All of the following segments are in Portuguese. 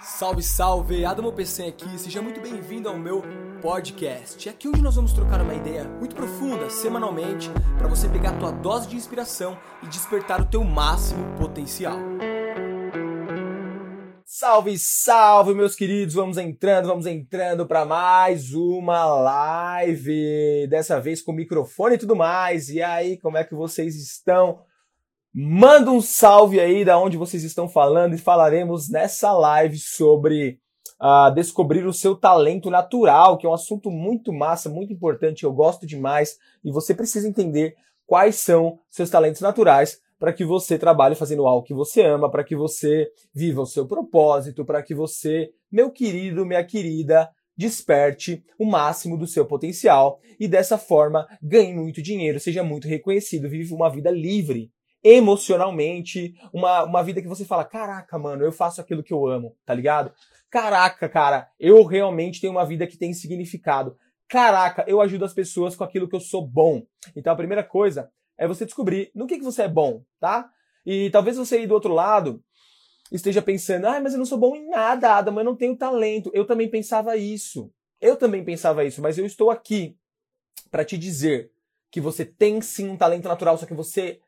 Salve, salve! Adamo PC aqui, seja muito bem-vindo ao meu podcast. É aqui onde nós vamos trocar uma ideia muito profunda, semanalmente, para você pegar a tua dose de inspiração e despertar o teu máximo potencial. Salve, salve, meus queridos! Vamos entrando, vamos entrando para mais uma live. Dessa vez com microfone e tudo mais. E aí, como é que vocês estão? Manda um salve aí da onde vocês estão falando e falaremos nessa live sobre uh, descobrir o seu talento natural, que é um assunto muito massa, muito importante, eu gosto demais e você precisa entender quais são seus talentos naturais para que você trabalhe fazendo algo que você ama, para que você viva o seu propósito, para que você, meu querido, minha querida, desperte o máximo do seu potencial e dessa forma ganhe muito dinheiro, seja muito reconhecido, viva uma vida livre emocionalmente, uma, uma vida que você fala, caraca, mano, eu faço aquilo que eu amo, tá ligado? Caraca, cara, eu realmente tenho uma vida que tem significado. Caraca, eu ajudo as pessoas com aquilo que eu sou bom. Então a primeira coisa é você descobrir no que, que você é bom, tá? E talvez você aí do outro lado esteja pensando, ah, mas eu não sou bom em nada, Adam, eu não tenho talento. Eu também pensava isso. Eu também pensava isso, mas eu estou aqui para te dizer que você tem sim um talento natural, só que você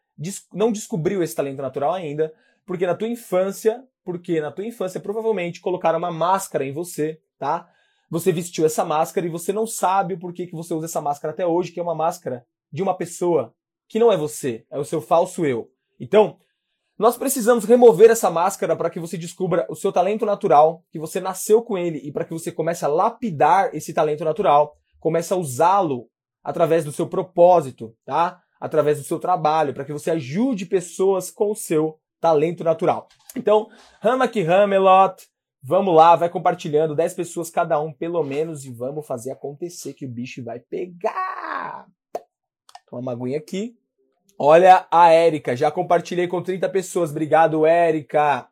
não descobriu esse talento natural ainda, porque na tua infância, porque na tua infância provavelmente colocaram uma máscara em você, tá? Você vestiu essa máscara e você não sabe o porquê que você usa essa máscara até hoje, que é uma máscara de uma pessoa que não é você, é o seu falso eu. Então, nós precisamos remover essa máscara para que você descubra o seu talento natural, que você nasceu com ele e para que você comece a lapidar esse talento natural, comece a usá-lo através do seu propósito, tá? Através do seu trabalho, para que você ajude pessoas com o seu talento natural. Então, rama que Ramelot, vamos lá, vai compartilhando 10 pessoas cada um, pelo menos, e vamos fazer acontecer que o bicho vai pegar. Toma uma aguinha aqui. Olha a Érica, já compartilhei com 30 pessoas. Obrigado, Érica.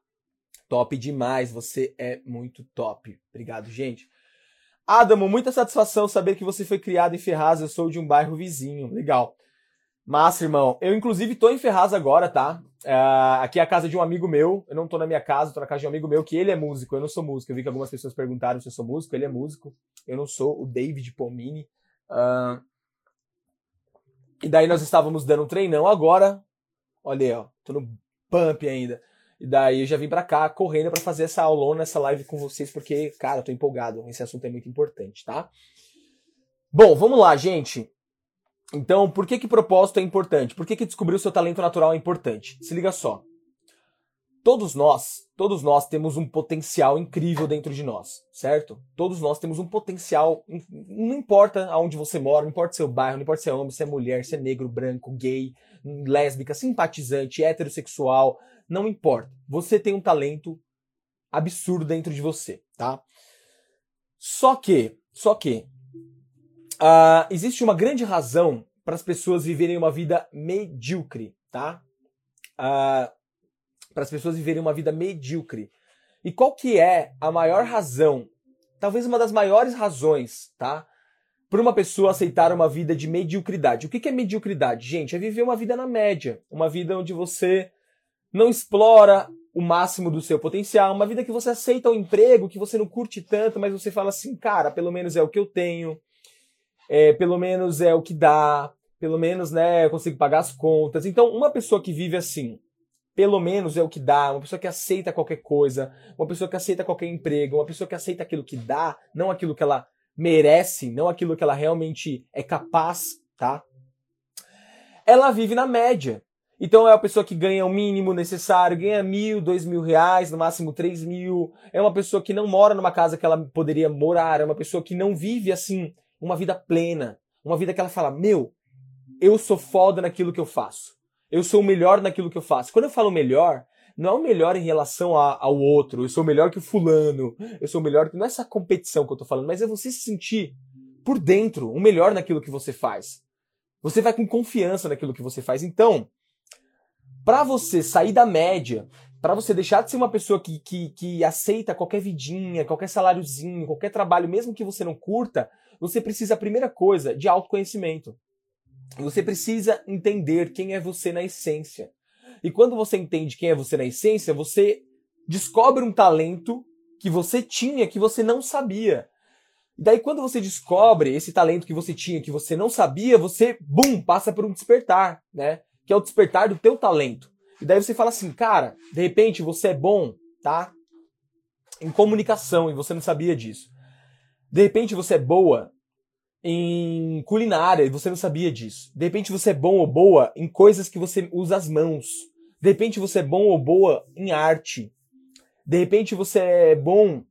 Top demais, você é muito top. Obrigado, gente. Adamo, muita satisfação saber que você foi criado em Ferraz, eu sou de um bairro vizinho. Legal. Massa, irmão. Eu, inclusive, tô em Ferraz agora, tá? Uh, aqui é a casa de um amigo meu. Eu não tô na minha casa, tô na casa de um amigo meu, que ele é músico. Eu não sou músico. Eu vi que algumas pessoas perguntaram se eu sou músico. Ele é músico. Eu não sou. O David Pomini. Uh, e daí nós estávamos dando um treinão agora. Olha aí, ó. Tô no pump ainda. E daí eu já vim pra cá correndo para fazer essa aulona, essa live com vocês, porque, cara, eu tô empolgado. Esse assunto é muito importante, tá? Bom, vamos lá, gente. Então, por que que propósito é importante? Por que que descobrir o seu talento natural é importante? Se liga só. Todos nós, todos nós temos um potencial incrível dentro de nós, certo? Todos nós temos um potencial, não importa aonde você mora, não importa seu bairro, não importa se é homem, se é mulher, se é negro, branco, gay, lésbica, simpatizante, heterossexual, não importa. Você tem um talento absurdo dentro de você, tá? Só que, só que Uh, existe uma grande razão para as pessoas viverem uma vida medíocre, tá? Uh, para as pessoas viverem uma vida medíocre. E qual que é a maior razão, talvez uma das maiores razões, tá? Para uma pessoa aceitar uma vida de mediocridade. O que, que é mediocridade? Gente, é viver uma vida na média. Uma vida onde você não explora o máximo do seu potencial. Uma vida que você aceita o um emprego que você não curte tanto, mas você fala assim, cara, pelo menos é o que eu tenho é, pelo menos é o que dá, pelo menos né, eu consigo pagar as contas. Então, uma pessoa que vive assim, pelo menos é o que dá, uma pessoa que aceita qualquer coisa, uma pessoa que aceita qualquer emprego, uma pessoa que aceita aquilo que dá, não aquilo que ela merece, não aquilo que ela realmente é capaz, tá? Ela vive na média. Então é uma pessoa que ganha o mínimo necessário, ganha mil, dois mil reais, no máximo três mil. É uma pessoa que não mora numa casa que ela poderia morar, é uma pessoa que não vive assim uma vida plena, uma vida que ela fala: Meu, eu sou foda naquilo que eu faço. Eu sou o melhor naquilo que eu faço. Quando eu falo melhor, não é o melhor em relação a, ao outro. Eu sou melhor que o fulano. Eu sou melhor que. Não é essa competição que eu tô falando, mas é você se sentir por dentro o melhor naquilo que você faz. Você vai com confiança naquilo que você faz. Então, para você sair da média, para você deixar de ser uma pessoa que, que, que aceita qualquer vidinha, qualquer saláriozinho, qualquer trabalho, mesmo que você não curta, você precisa, a primeira coisa, de autoconhecimento. Você precisa entender quem é você na essência. E quando você entende quem é você na essência, você descobre um talento que você tinha que você não sabia. E daí quando você descobre esse talento que você tinha que você não sabia, você, bum, passa por um despertar, né? Que é o despertar do teu talento. E daí você fala assim, cara, de repente você é bom, tá? Em comunicação e você não sabia disso. De repente você é boa em culinária e você não sabia disso. De repente você é bom ou boa em coisas que você usa as mãos. De repente você é bom ou boa em arte. De repente você é bom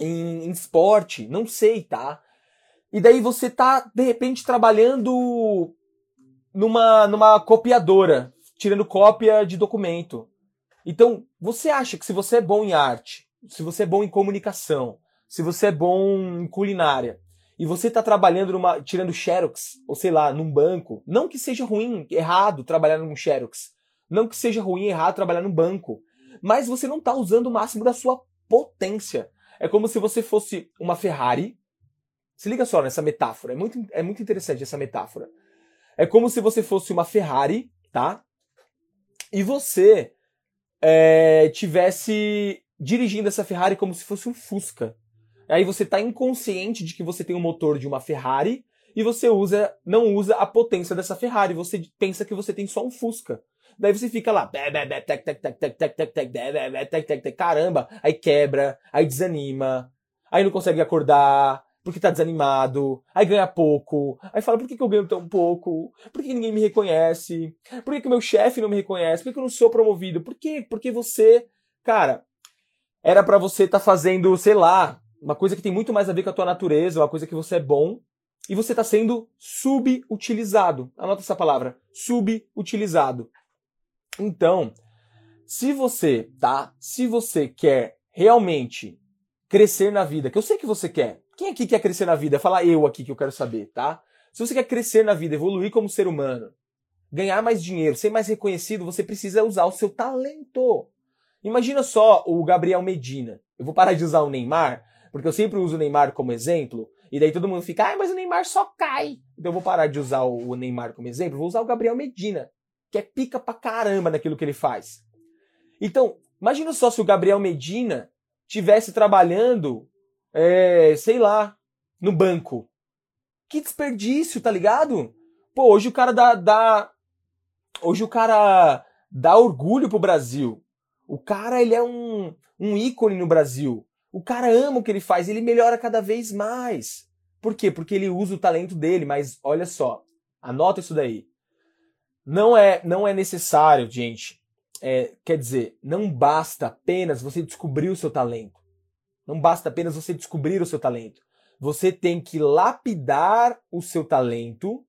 em, em esporte, não sei, tá? E daí você tá, de repente, trabalhando numa, numa copiadora, tirando cópia de documento. Então, você acha que se você é bom em arte, se você é bom em comunicação, se você é bom em culinária, e você está trabalhando numa, tirando xerox, ou sei lá, num banco, não que seja ruim, errado trabalhar num xerox, não que seja ruim, errado trabalhar num banco, mas você não está usando o máximo da sua potência. É como se você fosse uma Ferrari. Se liga só nessa metáfora, é muito, é muito interessante essa metáfora. É como se você fosse uma Ferrari, tá? E você é, tivesse dirigindo essa Ferrari como se fosse um Fusca. Aí você está inconsciente de que você tem o um motor de uma Ferrari e você usa, não usa a potência dessa Ferrari. Você pensa que você tem só um Fusca. Daí você fica lá, caramba, aí quebra, aí desanima, aí não consegue acordar, porque tá desanimado, aí ganha pouco, aí fala, por que, que eu ganho tão pouco? Por que, que ninguém me reconhece? Por que, que meu chefe não me reconhece? Por que, que eu não sou promovido? Por quê? Porque você, cara, era para você estar tá fazendo, sei lá, uma coisa que tem muito mais a ver com a tua natureza, uma coisa que você é bom, e você está sendo subutilizado. Anota essa palavra, subutilizado. Então, se você, tá? Se você quer realmente crescer na vida, que eu sei que você quer. Quem aqui quer crescer na vida? Fala eu aqui que eu quero saber, tá? Se você quer crescer na vida, evoluir como ser humano, ganhar mais dinheiro, ser mais reconhecido, você precisa usar o seu talento. Imagina só o Gabriel Medina. Eu vou parar de usar o Neymar, porque eu sempre uso o Neymar como exemplo, e daí todo mundo fica, ah, mas o Neymar só cai. Então eu vou parar de usar o Neymar como exemplo, vou usar o Gabriel Medina, que é pica pra caramba naquilo que ele faz. Então, imagina só se o Gabriel Medina tivesse trabalhando, é, sei lá, no banco. Que desperdício, tá ligado? Pô, hoje o cara dá, dá hoje o cara dá orgulho pro Brasil. O cara, ele é um, um ícone no Brasil. O cara ama o que ele faz, ele melhora cada vez mais. Por quê? Porque ele usa o talento dele, mas olha só, anota isso daí. Não é, não é necessário, gente. É, quer dizer, não basta apenas você descobrir o seu talento. Não basta apenas você descobrir o seu talento. Você tem que lapidar o seu talento.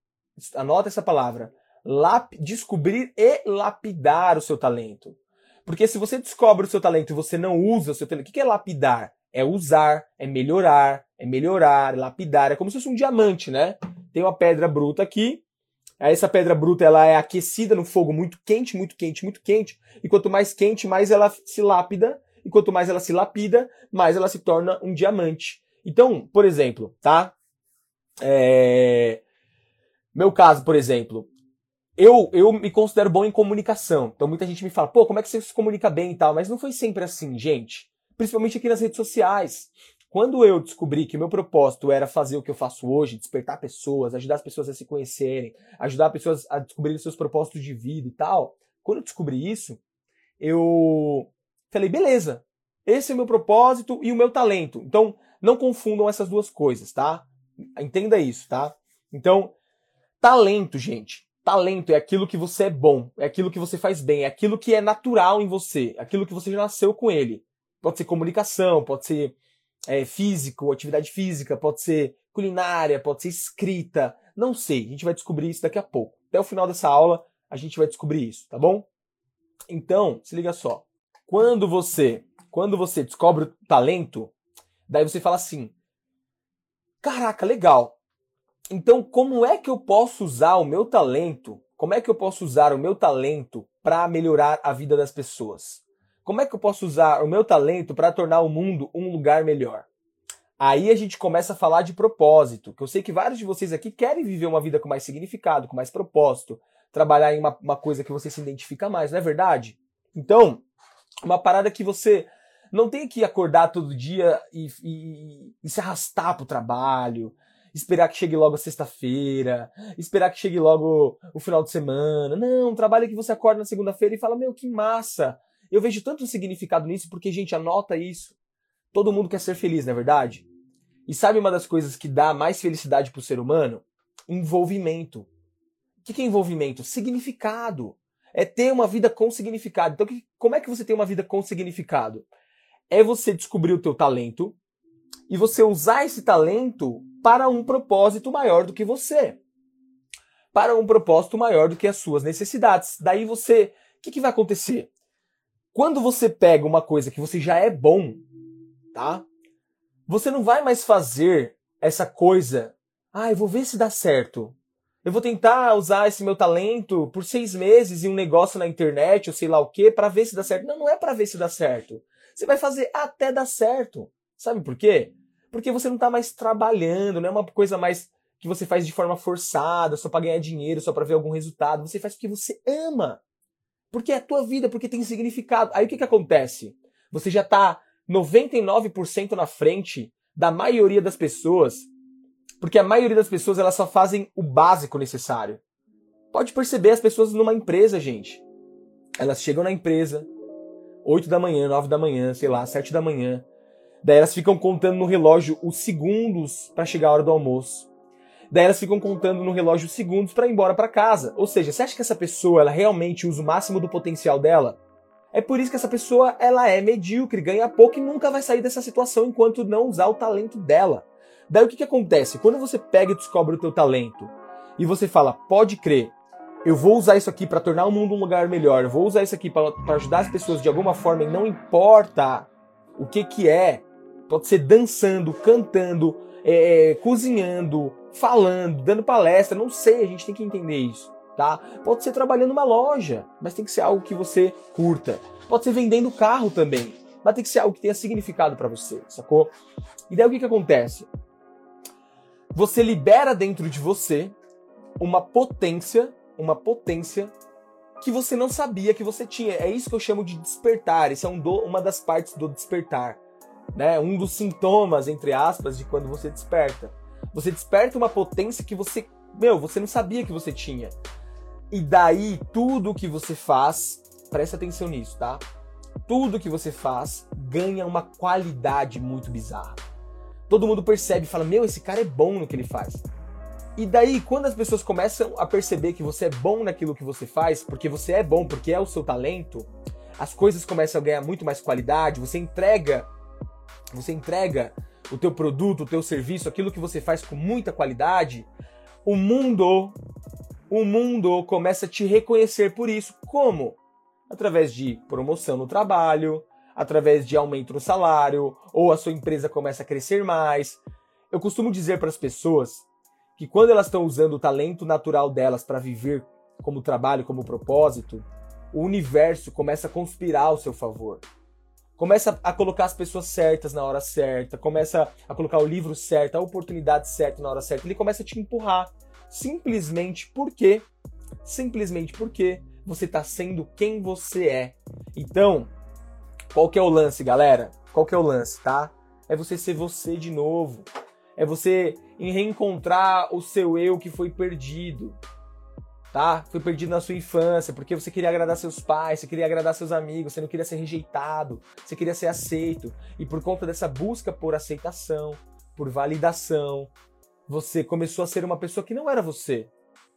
Anota essa palavra. Lap, descobrir e lapidar o seu talento. Porque se você descobre o seu talento e você não usa o seu talento, o que é lapidar? É usar, é melhorar, é melhorar, é lapidar. É como se fosse um diamante, né? Tem uma pedra bruta aqui. Essa pedra bruta ela é aquecida no fogo muito quente, muito quente, muito quente. E quanto mais quente, mais ela se lapida. E quanto mais ela se lapida, mais ela se torna um diamante. Então, por exemplo, tá? É... Meu caso, por exemplo, eu, eu me considero bom em comunicação. Então muita gente me fala, pô, como é que você se comunica bem e tal? Mas não foi sempre assim, gente. Principalmente aqui nas redes sociais. Quando eu descobri que meu propósito era fazer o que eu faço hoje, despertar pessoas, ajudar as pessoas a se conhecerem, ajudar as pessoas a descobrirem seus propósitos de vida e tal, quando eu descobri isso, eu falei, beleza, esse é o meu propósito e o meu talento. Então, não confundam essas duas coisas, tá? Entenda isso, tá? Então, talento, gente, Talento é aquilo que você é bom, é aquilo que você faz bem, é aquilo que é natural em você, é aquilo que você já nasceu com ele. Pode ser comunicação, pode ser é, físico, atividade física, pode ser culinária, pode ser escrita. Não sei, a gente vai descobrir isso daqui a pouco. Até o final dessa aula a gente vai descobrir isso, tá bom? Então, se liga só. Quando você, quando você descobre o talento, daí você fala assim: "Caraca, legal. Então, como é que eu posso usar o meu talento? Como é que eu posso usar o meu talento para melhorar a vida das pessoas? Como é que eu posso usar o meu talento para tornar o mundo um lugar melhor? Aí a gente começa a falar de propósito, que eu sei que vários de vocês aqui querem viver uma vida com mais significado, com mais propósito, trabalhar em uma, uma coisa que você se identifica mais, não é verdade? Então, uma parada que você não tem que acordar todo dia e, e, e se arrastar pro trabalho, esperar que chegue logo a sexta-feira, esperar que chegue logo o final de semana. Não, um trabalho que você acorda na segunda-feira e fala: Meu, que massa! Eu vejo tanto significado nisso porque, gente, anota isso. Todo mundo quer ser feliz, não é verdade? E sabe uma das coisas que dá mais felicidade pro ser humano? Envolvimento. O que é envolvimento? Significado. É ter uma vida com significado. Então, como é que você tem uma vida com significado? É você descobrir o teu talento e você usar esse talento para um propósito maior do que você. Para um propósito maior do que as suas necessidades. Daí você. O que, que vai acontecer? Quando você pega uma coisa que você já é bom, tá? Você não vai mais fazer essa coisa. Ah, eu vou ver se dá certo. Eu vou tentar usar esse meu talento por seis meses em um negócio na internet, ou sei lá o que, para ver se dá certo. Não, não é para ver se dá certo. Você vai fazer até dar certo. Sabe por quê? Porque você não está mais trabalhando, não é uma coisa mais que você faz de forma forçada, só para ganhar dinheiro, só para ver algum resultado. Você faz porque você ama. Porque é a tua vida, porque tem significado. Aí o que, que acontece? Você já está 99% na frente da maioria das pessoas, porque a maioria das pessoas elas só fazem o básico necessário. Pode perceber as pessoas numa empresa, gente. Elas chegam na empresa 8 da manhã, 9 da manhã, sei lá, 7 da manhã. Daí elas ficam contando no relógio os segundos para chegar a hora do almoço. Daí elas ficam contando no relógio os segundos para ir embora para casa. Ou seja, você acha que essa pessoa ela realmente usa o máximo do potencial dela? É por isso que essa pessoa ela é medíocre, ganha pouco e nunca vai sair dessa situação enquanto não usar o talento dela. Daí o que, que acontece? Quando você pega e descobre o teu talento e você fala, pode crer, eu vou usar isso aqui para tornar o mundo um lugar melhor, eu vou usar isso aqui para ajudar as pessoas de alguma forma e não importa o que que é, pode ser dançando, cantando, é, é cozinhando, falando, dando palestra, não sei, a gente tem que entender isso tá? Pode ser trabalhando numa loja, mas tem que ser algo que você curta. Pode ser vendendo carro também, mas tem que ser algo que tenha significado para você, sacou? E daí o que, que acontece? Você libera dentro de você uma potência, uma potência que você não sabia que você tinha. É isso que eu chamo de despertar. Isso é um do, uma das partes do despertar. Né? Um dos sintomas, entre aspas, de quando você desperta. Você desperta uma potência que você, meu, você não sabia que você tinha. E daí, tudo que você faz, presta atenção nisso, tá? Tudo que você faz ganha uma qualidade muito bizarra. Todo mundo percebe e fala: Meu, esse cara é bom no que ele faz. E daí, quando as pessoas começam a perceber que você é bom naquilo que você faz, porque você é bom, porque é o seu talento, as coisas começam a ganhar muito mais qualidade, você entrega, você entrega o teu produto, o teu serviço, aquilo que você faz com muita qualidade, o mundo o mundo começa a te reconhecer por isso. Como? Através de promoção no trabalho, através de aumento no salário, ou a sua empresa começa a crescer mais. Eu costumo dizer para as pessoas que quando elas estão usando o talento natural delas para viver como trabalho, como propósito, o universo começa a conspirar ao seu favor. Começa a colocar as pessoas certas na hora certa, começa a colocar o livro certo, a oportunidade certa na hora certa. Ele começa a te empurrar simplesmente porque, simplesmente porque você está sendo quem você é. Então, qual que é o lance, galera? Qual que é o lance, tá? É você ser você de novo. É você reencontrar o seu eu que foi perdido. Tá? Foi perdido na sua infância, porque você queria agradar seus pais, você queria agradar seus amigos, você não queria ser rejeitado, você queria ser aceito. E por conta dessa busca por aceitação, por validação, você começou a ser uma pessoa que não era você.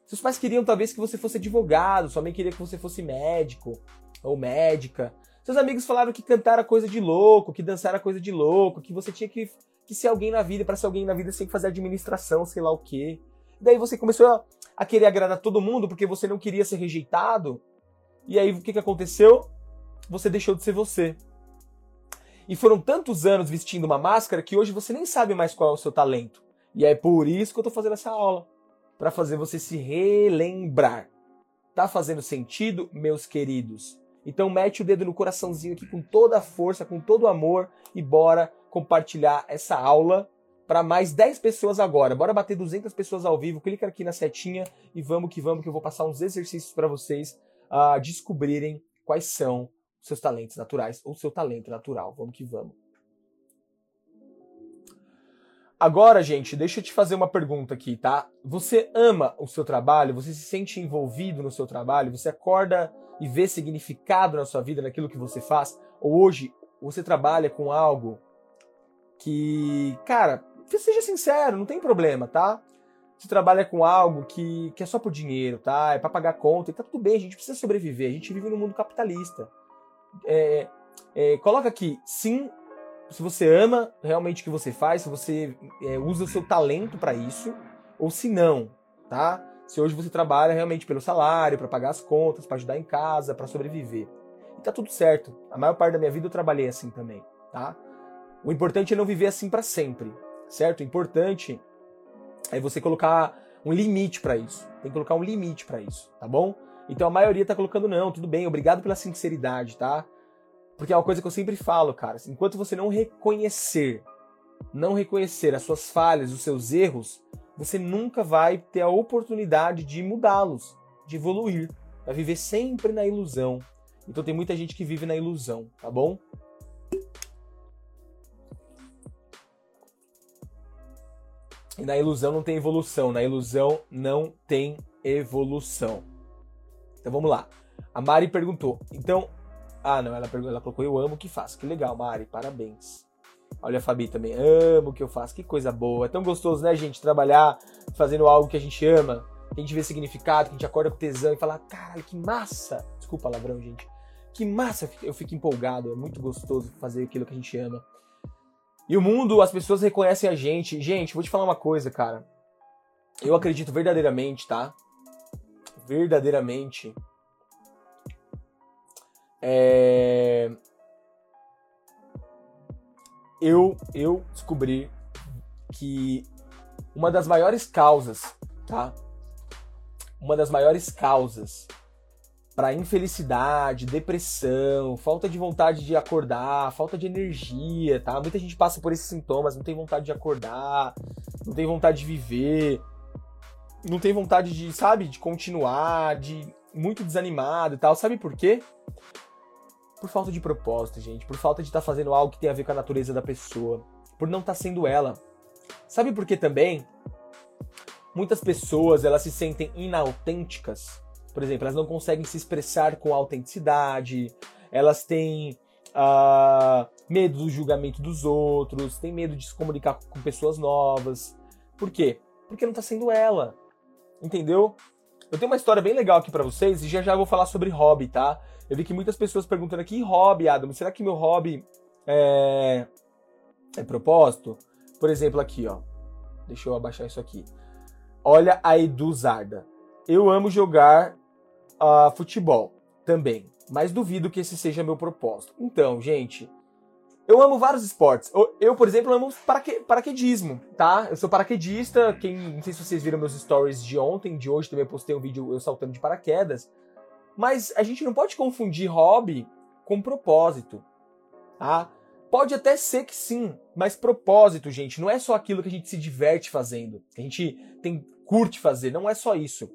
Seus pais queriam talvez que você fosse advogado, sua mãe queria que você fosse médico ou médica. Seus amigos falaram que cantar era coisa de louco, que dançar era coisa de louco, que você tinha que, que ser alguém na vida, para ser alguém na vida você tem que fazer administração, sei lá o quê. Daí você começou a, a querer agradar todo mundo porque você não queria ser rejeitado. E aí o que, que aconteceu? Você deixou de ser você. E foram tantos anos vestindo uma máscara que hoje você nem sabe mais qual é o seu talento. E é por isso que eu estou fazendo essa aula, para fazer você se relembrar. Tá fazendo sentido, meus queridos? Então mete o dedo no coraçãozinho aqui com toda a força, com todo o amor e bora compartilhar essa aula para mais 10 pessoas agora. Bora bater 200 pessoas ao vivo. Clica aqui na setinha e vamos que vamos que eu vou passar uns exercícios para vocês uh, descobrirem quais são seus talentos naturais ou seu talento natural. Vamos que vamos. Agora, gente, deixa eu te fazer uma pergunta aqui, tá? Você ama o seu trabalho? Você se sente envolvido no seu trabalho? Você acorda e vê significado na sua vida, naquilo que você faz? Ou hoje você trabalha com algo que, cara, seja sincero, não tem problema, tá? Você trabalha com algo que, que é só por dinheiro, tá? É para pagar conta, e tá tudo bem, a gente precisa sobreviver, a gente vive no mundo capitalista. É, é, coloca aqui, sim, se você ama realmente o que você faz, se você é, usa o seu talento para isso, ou se não, tá? Se hoje você trabalha realmente pelo salário, para pagar as contas, para ajudar em casa, para sobreviver. E tá tudo certo. A maior parte da minha vida eu trabalhei assim também, tá? O importante é não viver assim para sempre, certo? Importante é você colocar um limite para isso. Tem que colocar um limite para isso, tá bom? Então a maioria tá colocando não, tudo bem, obrigado pela sinceridade, tá? Porque é uma coisa que eu sempre falo, cara. Enquanto você não reconhecer, não reconhecer as suas falhas, os seus erros, você nunca vai ter a oportunidade de mudá-los, de evoluir. Vai viver sempre na ilusão. Então tem muita gente que vive na ilusão, tá bom? E na ilusão não tem evolução, na ilusão não tem evolução. Então vamos lá. A Mari perguntou: então ah, não, ela, ela colocou eu amo o que faço. Que legal, Mari, parabéns. Olha a Fabi também, amo o que eu faço, que coisa boa. É tão gostoso, né, gente, trabalhar fazendo algo que a gente ama, que a gente vê significado, que a gente acorda com tesão e fala, caralho, que massa. Desculpa palavrão, gente. Que massa, eu fico empolgado, é muito gostoso fazer aquilo que a gente ama. E o mundo, as pessoas reconhecem a gente. Gente, vou te falar uma coisa, cara. Eu acredito verdadeiramente, tá? Verdadeiramente é... eu, eu descobri que uma das maiores causas, tá? Uma das maiores causas para infelicidade, depressão, falta de vontade de acordar, falta de energia, tá? Muita gente passa por esses sintomas, não tem vontade de acordar, não tem vontade de viver, não tem vontade de, sabe, de continuar, de muito desanimado e tal. Sabe por quê? por falta de propósito, gente, por falta de estar tá fazendo algo que tem a ver com a natureza da pessoa, por não estar tá sendo ela. Sabe por que também? Muitas pessoas, elas se sentem inautênticas. Por exemplo, elas não conseguem se expressar com autenticidade, elas têm uh, medo do julgamento dos outros, têm medo de se comunicar com pessoas novas. Por quê? Porque não está sendo ela. Entendeu? Eu tenho uma história bem legal aqui para vocês e já já vou falar sobre hobby, tá? Eu vi que muitas pessoas perguntando aqui, hobby, Adam, será que meu hobby é, é propósito? Por exemplo, aqui, ó. Deixa eu abaixar isso aqui. Olha a Eduzarda. Eu amo jogar uh, futebol também, mas duvido que esse seja meu propósito. Então, gente, eu amo vários esportes. Eu, por exemplo, amo paraque, paraquedismo, tá? Eu sou paraquedista. Quem, não sei se vocês viram meus stories de ontem, de hoje também postei um vídeo eu saltando de paraquedas. Mas a gente não pode confundir hobby com propósito, tá? Pode até ser que sim, mas propósito, gente, não é só aquilo que a gente se diverte fazendo, que a gente tem curte fazer, não é só isso.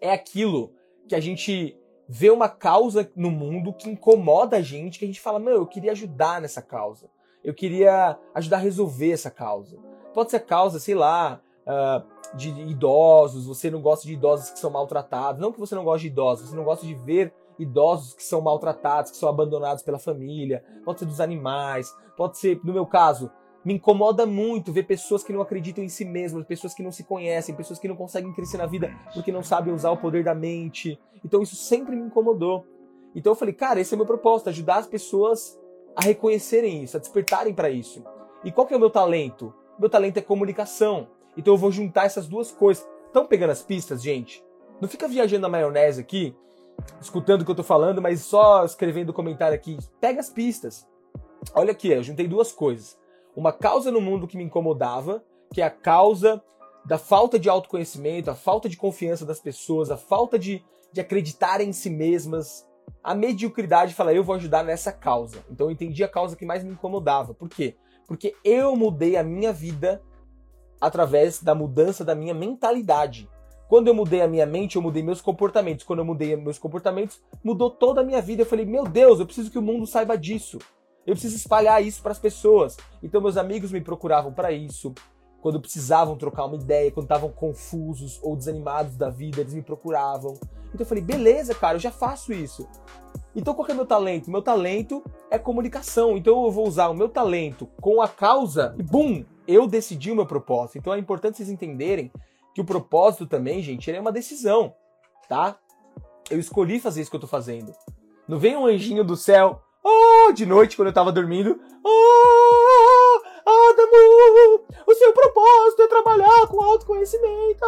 É aquilo que a gente vê uma causa no mundo que incomoda a gente, que a gente fala, meu, eu queria ajudar nessa causa. Eu queria ajudar a resolver essa causa. Pode ser causa, sei lá, uh, de idosos, você não gosta de idosos que são maltratados. Não que você não goste de idosos, você não gosta de ver idosos que são maltratados, que são abandonados pela família. Pode ser dos animais, pode ser, no meu caso, me incomoda muito ver pessoas que não acreditam em si mesmas, pessoas que não se conhecem, pessoas que não conseguem crescer na vida porque não sabem usar o poder da mente. Então isso sempre me incomodou. Então eu falei, cara, esse é o meu propósito, ajudar as pessoas a reconhecerem isso, a despertarem para isso. E qual que é o meu talento? Meu talento é comunicação. Então eu vou juntar essas duas coisas. Estão pegando as pistas, gente? Não fica viajando na maionese aqui, escutando o que eu tô falando, mas só escrevendo comentário aqui. Pega as pistas. Olha aqui, eu juntei duas coisas. Uma causa no mundo que me incomodava, que é a causa da falta de autoconhecimento, a falta de confiança das pessoas, a falta de, de acreditar em si mesmas, a mediocridade fala, eu vou ajudar nessa causa. Então eu entendi a causa que mais me incomodava. Por quê? Porque eu mudei a minha vida através da mudança da minha mentalidade. Quando eu mudei a minha mente, eu mudei meus comportamentos. Quando eu mudei meus comportamentos, mudou toda a minha vida. Eu falei, meu Deus, eu preciso que o mundo saiba disso. Eu preciso espalhar isso para as pessoas. Então meus amigos me procuravam para isso. Quando precisavam trocar uma ideia, quando estavam confusos ou desanimados da vida, eles me procuravam. Então eu falei, beleza, cara, eu já faço isso. Então qual é meu talento? Meu talento é comunicação. Então eu vou usar o meu talento com a causa e bum, eu decidi o meu propósito. Então é importante vocês entenderem que o propósito também, gente, é uma decisão, tá? Eu escolhi fazer isso que eu tô fazendo. Não vem um anjinho do céu, oh, de noite quando eu tava dormindo, oh, Adamo, o seu propósito é trabalhar com autoconhecimento.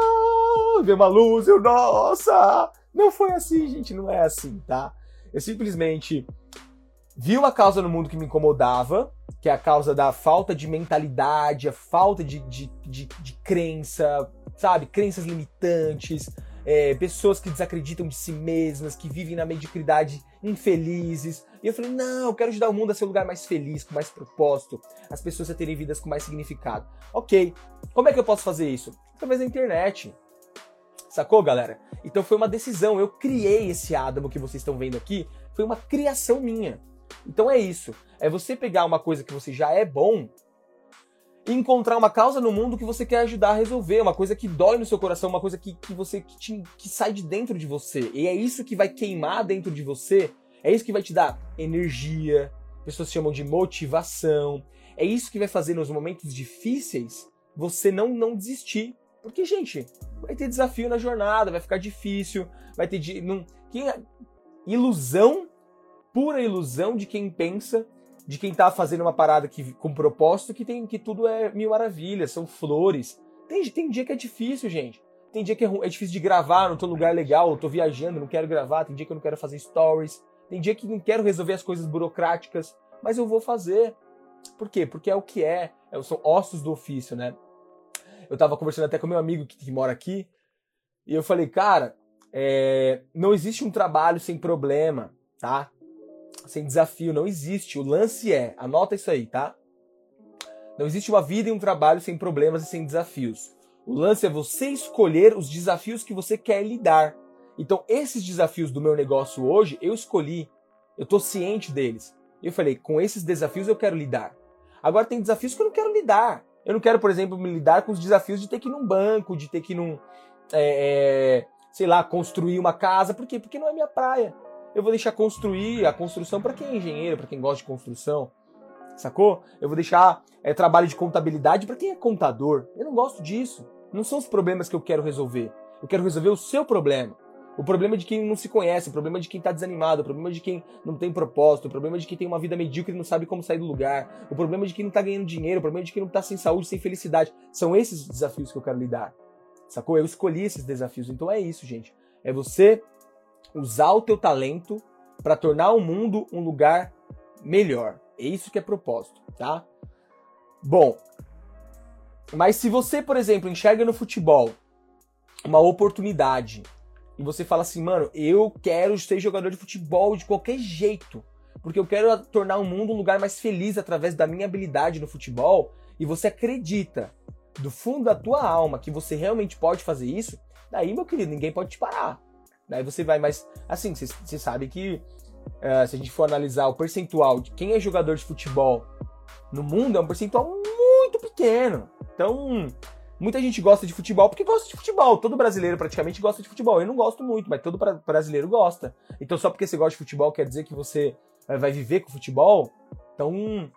Vê uma luz, eu, nossa, não foi assim, gente, não é assim, tá? Eu simplesmente vi uma causa no mundo que me incomodava, que é a causa da falta de mentalidade, a falta de, de, de, de crença, sabe? Crenças limitantes, é, pessoas que desacreditam de si mesmas, que vivem na mediocridade infelizes. E eu falei, não, eu quero ajudar o mundo a ser um lugar mais feliz, com mais propósito, as pessoas a terem vidas com mais significado. Ok, como é que eu posso fazer isso? Através da internet. Sacou, galera? Então foi uma decisão. Eu criei esse Adamo que vocês estão vendo aqui. Foi uma criação minha. Então é isso. É você pegar uma coisa que você já é bom encontrar uma causa no mundo que você quer ajudar a resolver, uma coisa que dói no seu coração, uma coisa que, que você que, te, que sai de dentro de você. E é isso que vai queimar dentro de você. É isso que vai te dar energia. Pessoas chamam de motivação. É isso que vai fazer nos momentos difíceis você não não desistir. Porque, gente, vai ter desafio na jornada, vai ficar difícil, vai ter. Não, quem, ilusão, pura ilusão de quem pensa, de quem tá fazendo uma parada que, com propósito que tem que tudo é mil maravilhas, são flores. Tem, tem dia que é difícil, gente. Tem dia que é, é difícil de gravar, não tô num lugar legal, eu tô viajando, não quero gravar, tem dia que eu não quero fazer stories, tem dia que não quero resolver as coisas burocráticas, mas eu vou fazer. Por quê? Porque é o que é, é são ossos do ofício, né? Eu tava conversando até com meu amigo que, que mora aqui, e eu falei, cara, é, não existe um trabalho sem problema, tá? Sem desafio, não existe. O lance é, anota isso aí, tá? Não existe uma vida e um trabalho sem problemas e sem desafios. O lance é você escolher os desafios que você quer lidar. Então, esses desafios do meu negócio hoje, eu escolhi. Eu tô ciente deles. Eu falei, com esses desafios eu quero lidar. Agora tem desafios que eu não quero lidar. Eu não quero, por exemplo, me lidar com os desafios de ter que ir num banco, de ter que ir num. É, é, sei lá, construir uma casa. Por quê? Porque não é minha praia. Eu vou deixar construir a construção para quem é engenheiro, para quem gosta de construção. Sacou? Eu vou deixar é, trabalho de contabilidade para quem é contador. Eu não gosto disso. Não são os problemas que eu quero resolver. Eu quero resolver o seu problema. O problema de quem não se conhece, o problema de quem está desanimado, o problema de quem não tem propósito, o problema de quem tem uma vida medíocre e não sabe como sair do lugar, o problema de quem não está ganhando dinheiro, o problema de quem não está sem saúde, sem felicidade. São esses desafios que eu quero lidar. Sacou? Eu escolhi esses desafios. Então é isso, gente. É você usar o teu talento para tornar o mundo um lugar melhor. É isso que é propósito, tá? Bom, mas se você, por exemplo, enxerga no futebol uma oportunidade e você fala assim, mano, eu quero ser jogador de futebol de qualquer jeito, porque eu quero tornar o mundo um lugar mais feliz através da minha habilidade no futebol, e você acredita do fundo da tua alma que você realmente pode fazer isso, daí, meu querido, ninguém pode te parar. Daí você vai, mas assim, você sabe que uh, se a gente for analisar o percentual de quem é jogador de futebol no mundo, é um percentual muito pequeno. Então, Muita gente gosta de futebol porque gosta de futebol. Todo brasileiro praticamente gosta de futebol. Eu não gosto muito, mas todo brasileiro gosta. Então só porque você gosta de futebol quer dizer que você eh, vai viver com futebol? Então,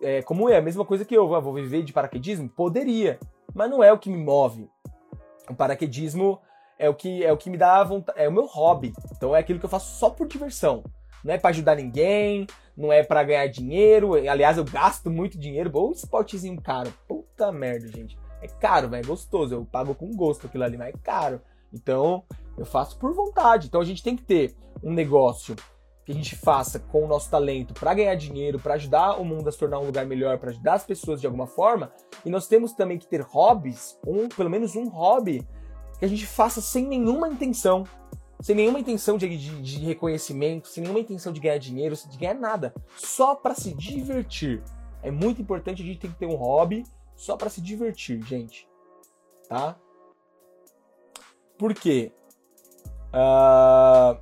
é, como é a mesma coisa que eu, ah, vou viver de paraquedismo? Poderia, mas não é o que me move. O paraquedismo é o que é o que me dá vontade, é o meu hobby. Então é aquilo que eu faço só por diversão. Não é para ajudar ninguém, não é para ganhar dinheiro. Aliás, eu gasto muito dinheiro. Ou esportezinho caro. Puta merda, gente. É caro, mas é gostoso. Eu pago com gosto aquilo ali, mas é caro. Então, eu faço por vontade. Então, a gente tem que ter um negócio que a gente faça com o nosso talento para ganhar dinheiro, para ajudar o mundo a se tornar um lugar melhor, para ajudar as pessoas de alguma forma. E nós temos também que ter hobbies, um, pelo menos um hobby, que a gente faça sem nenhuma intenção. Sem nenhuma intenção de, de, de reconhecimento, sem nenhuma intenção de ganhar dinheiro, de ganhar nada. Só para se divertir. É muito importante a gente ter que ter um hobby só para se divertir, gente. Tá? Por quê? Uh...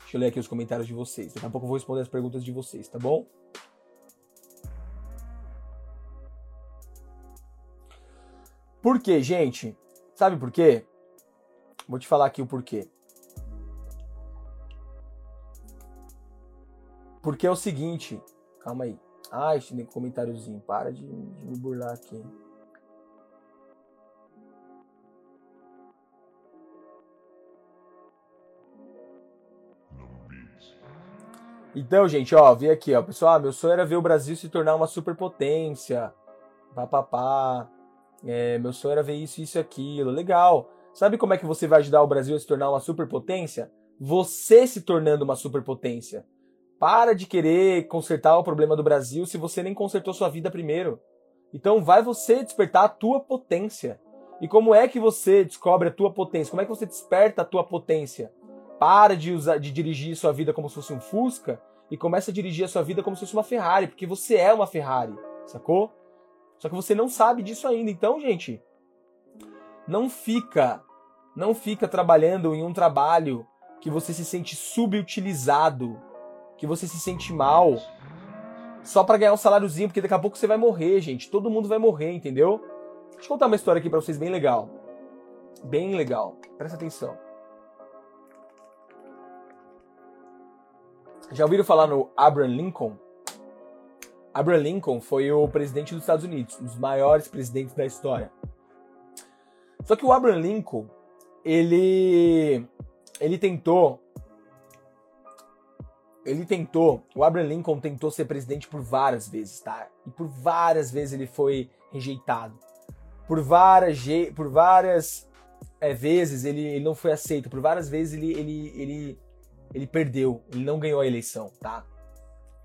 Deixa eu ler aqui os comentários de vocês. Daqui a pouco eu vou responder as perguntas de vocês, tá bom? Por quê, gente? Sabe por quê? Vou te falar aqui o porquê. Porque é o seguinte. Calma aí. Ai, tem comentáriozinho. Para de, de me burlar aqui. Então, gente, ó, vi aqui, ó. Pessoal, ah, meu sonho era ver o Brasil se tornar uma superpotência. Papapá. É, meu sonho era ver isso, isso e aquilo. Legal. Sabe como é que você vai ajudar o Brasil a se tornar uma superpotência? Você se tornando uma superpotência. Para de querer consertar o problema do Brasil se você nem consertou sua vida primeiro. Então vai você despertar a tua potência. E como é que você descobre a tua potência? Como é que você desperta a tua potência? Para de usar, de dirigir sua vida como se fosse um Fusca e começa a dirigir a sua vida como se fosse uma Ferrari, porque você é uma Ferrari, sacou? Só que você não sabe disso ainda. Então, gente, não fica não fica trabalhando em um trabalho que você se sente subutilizado, que você se sente mal, só para ganhar um saláriozinho, porque daqui a pouco você vai morrer, gente. Todo mundo vai morrer, entendeu? Deixa eu contar uma história aqui para vocês bem legal. Bem legal. Presta atenção. Já ouviram falar no Abraham Lincoln? Abraham Lincoln foi o presidente dos Estados Unidos, um dos maiores presidentes da história. Só que o Abraham Lincoln, ele ele tentou ele tentou, o Abraham Lincoln tentou ser presidente por várias vezes, tá? E por várias vezes ele foi rejeitado. Por várias, por várias é, vezes ele, ele, não foi aceito. Por várias vezes ele, ele, ele, ele perdeu. Ele não ganhou a eleição, tá?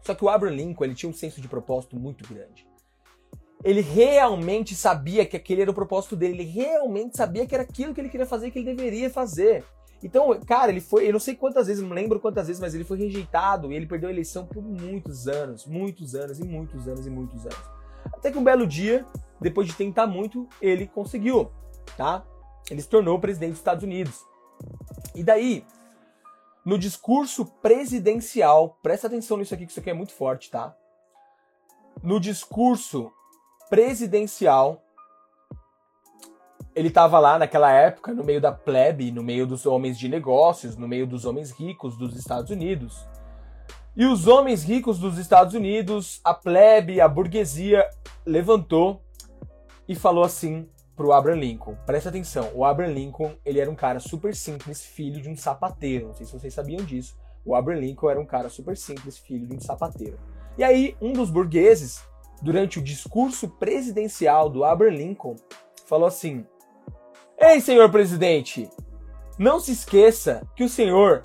Só que o Abraham Lincoln ele tinha um senso de propósito muito grande ele realmente sabia que aquele era o propósito dele, ele realmente sabia que era aquilo que ele queria fazer, que ele deveria fazer. Então, cara, ele foi, eu não sei quantas vezes, não lembro quantas vezes, mas ele foi rejeitado e ele perdeu a eleição por muitos anos, muitos anos e muitos anos e muitos anos. Até que um belo dia, depois de tentar muito, ele conseguiu, tá? Ele se tornou presidente dos Estados Unidos. E daí, no discurso presidencial, presta atenção nisso aqui que isso aqui é muito forte, tá? No discurso presidencial. Ele estava lá naquela época, no meio da plebe, no meio dos homens de negócios, no meio dos homens ricos dos Estados Unidos. E os homens ricos dos Estados Unidos, a plebe, a burguesia, levantou e falou assim pro Abraham Lincoln. Presta atenção, o Abraham Lincoln, ele era um cara super simples, filho de um sapateiro. Não sei se vocês sabiam disso. O Abraham Lincoln era um cara super simples, filho de um sapateiro. E aí, um dos burgueses durante o discurso presidencial do Abraham Lincoln, falou assim: Ei, senhor presidente, não se esqueça que o senhor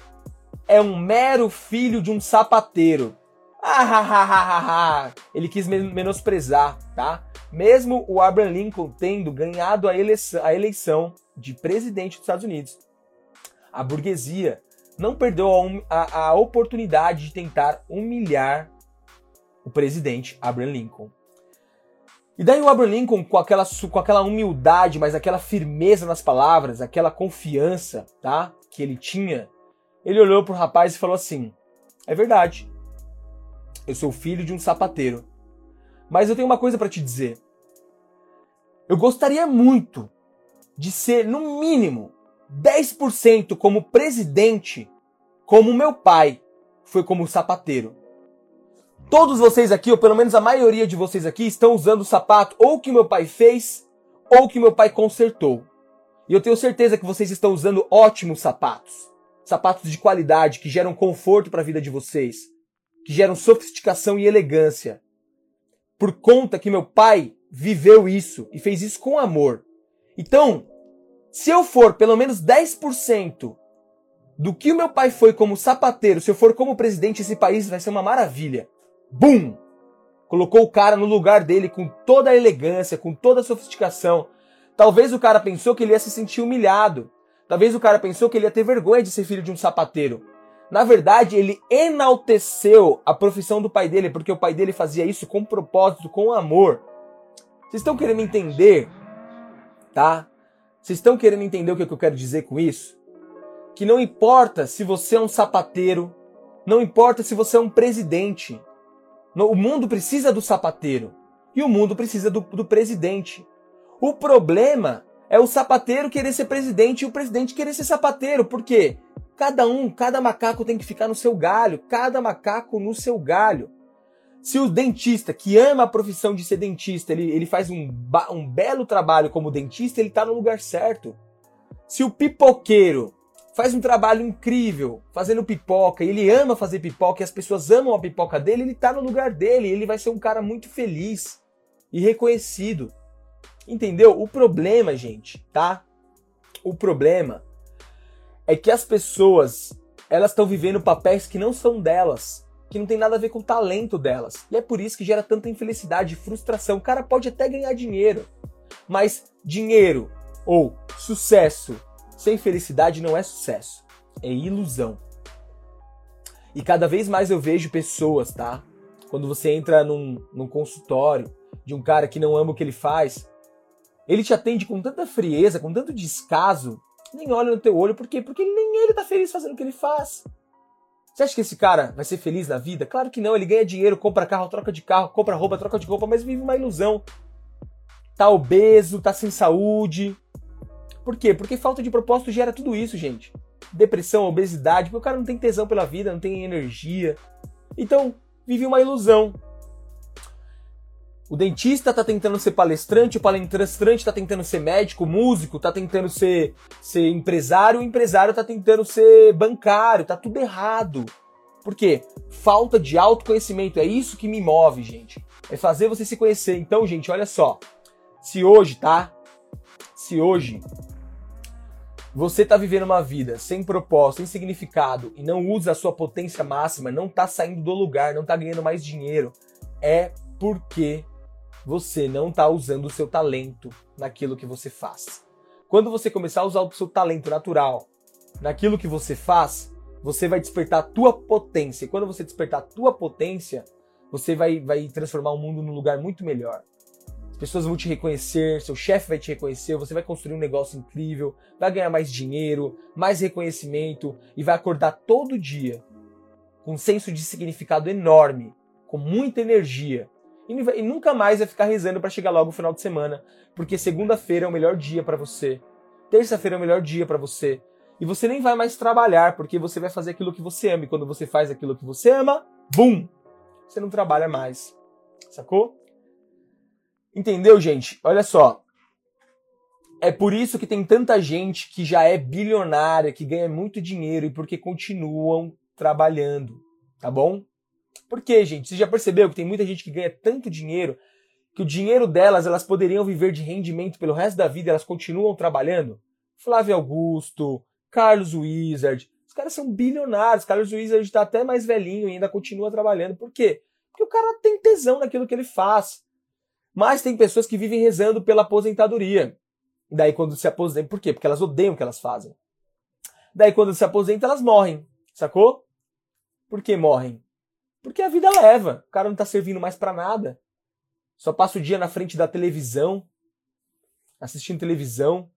é um mero filho de um sapateiro. Ah, Ele quis menosprezar, tá? Mesmo o Abraham Lincoln tendo ganhado a eleição, a eleição de presidente dos Estados Unidos, a burguesia não perdeu a, a, a oportunidade de tentar humilhar o presidente Abraham Lincoln. E daí o Abraham Lincoln, com aquela, com aquela humildade, mas aquela firmeza nas palavras, aquela confiança, tá? Que ele tinha, ele olhou pro rapaz e falou assim: É verdade. Eu sou filho de um sapateiro. Mas eu tenho uma coisa para te dizer. Eu gostaria muito de ser, no mínimo, 10% como presidente, como meu pai foi como sapateiro. Todos vocês aqui, ou pelo menos a maioria de vocês aqui, estão usando o sapato ou que meu pai fez ou que meu pai consertou. E eu tenho certeza que vocês estão usando ótimos sapatos. Sapatos de qualidade que geram conforto para a vida de vocês, que geram sofisticação e elegância. Por conta que meu pai viveu isso e fez isso com amor. Então, se eu for pelo menos 10% do que o meu pai foi como sapateiro, se eu for como presidente, esse país vai ser uma maravilha. Bum! Colocou o cara no lugar dele com toda a elegância, com toda a sofisticação. Talvez o cara pensou que ele ia se sentir humilhado. Talvez o cara pensou que ele ia ter vergonha de ser filho de um sapateiro. Na verdade, ele enalteceu a profissão do pai dele, porque o pai dele fazia isso com propósito, com amor. Vocês estão querendo entender? Tá? Vocês estão querendo entender o que eu quero dizer com isso? Que não importa se você é um sapateiro, não importa se você é um presidente. O mundo precisa do sapateiro e o mundo precisa do, do presidente. O problema é o sapateiro querer ser presidente e o presidente querer ser sapateiro. Por quê? Cada um, cada macaco tem que ficar no seu galho, cada macaco no seu galho. Se o dentista que ama a profissão de ser dentista, ele, ele faz um, um belo trabalho como dentista, ele está no lugar certo. Se o pipoqueiro faz um trabalho incrível fazendo pipoca, e ele ama fazer pipoca e as pessoas amam a pipoca dele, ele está no lugar dele, ele vai ser um cara muito feliz e reconhecido. Entendeu? O problema, gente, tá? O problema é que as pessoas, elas estão vivendo papéis que não são delas, que não tem nada a ver com o talento delas. E é por isso que gera tanta infelicidade e frustração. O cara pode até ganhar dinheiro, mas dinheiro ou sucesso sem felicidade não é sucesso, é ilusão. E cada vez mais eu vejo pessoas, tá? Quando você entra num, num consultório de um cara que não ama o que ele faz, ele te atende com tanta frieza, com tanto descaso, nem olha no teu olho, por quê? Porque nem ele tá feliz fazendo o que ele faz. Você acha que esse cara vai ser feliz na vida? Claro que não, ele ganha dinheiro, compra carro, troca de carro, compra roupa, troca de roupa, mas vive uma ilusão. Tá obeso, tá sem saúde. Por quê? Porque falta de propósito gera tudo isso, gente. Depressão, obesidade, porque o cara não tem tesão pela vida, não tem energia. Então, vive uma ilusão. O dentista tá tentando ser palestrante, o palestrante tá tentando ser médico, o músico tá tentando ser, ser empresário, o empresário tá tentando ser bancário, tá tudo errado. Por quê? Falta de autoconhecimento, é isso que me move, gente. É fazer você se conhecer. Então, gente, olha só. Se hoje, tá? Se hoje você tá vivendo uma vida sem propósito, sem significado e não usa a sua potência máxima, não tá saindo do lugar, não tá ganhando mais dinheiro, é porque você não está usando o seu talento naquilo que você faz. Quando você começar a usar o seu talento natural naquilo que você faz, você vai despertar a tua potência. E quando você despertar a tua potência, você vai, vai transformar o mundo num lugar muito melhor. As pessoas vão te reconhecer, seu chefe vai te reconhecer, você vai construir um negócio incrível, vai ganhar mais dinheiro, mais reconhecimento e vai acordar todo dia com um senso de significado enorme, com muita energia, e, nunca mais vai ficar rezando para chegar logo o final de semana, porque segunda-feira é o melhor dia para você, terça-feira é o melhor dia para você, e você nem vai mais trabalhar, porque você vai fazer aquilo que você ama, e quando você faz aquilo que você ama, bum! Você não trabalha mais. Sacou? Entendeu, gente? Olha só. É por isso que tem tanta gente que já é bilionária, que ganha muito dinheiro e porque continuam trabalhando, tá bom? Por quê, gente? Você já percebeu que tem muita gente que ganha tanto dinheiro que o dinheiro delas elas poderiam viver de rendimento pelo resto da vida, elas continuam trabalhando? Flávio Augusto, Carlos Wizard, os caras são bilionários. Carlos Wizard está até mais velhinho e ainda continua trabalhando. Por quê? Porque o cara tem tesão naquilo que ele faz. Mas tem pessoas que vivem rezando pela aposentadoria. Daí quando se aposentam, por quê? Porque elas odeiam o que elas fazem. Daí quando se aposentam, elas morrem. Sacou? Por que morrem? Porque a vida leva. O cara não tá servindo mais para nada. Só passa o dia na frente da televisão, assistindo televisão.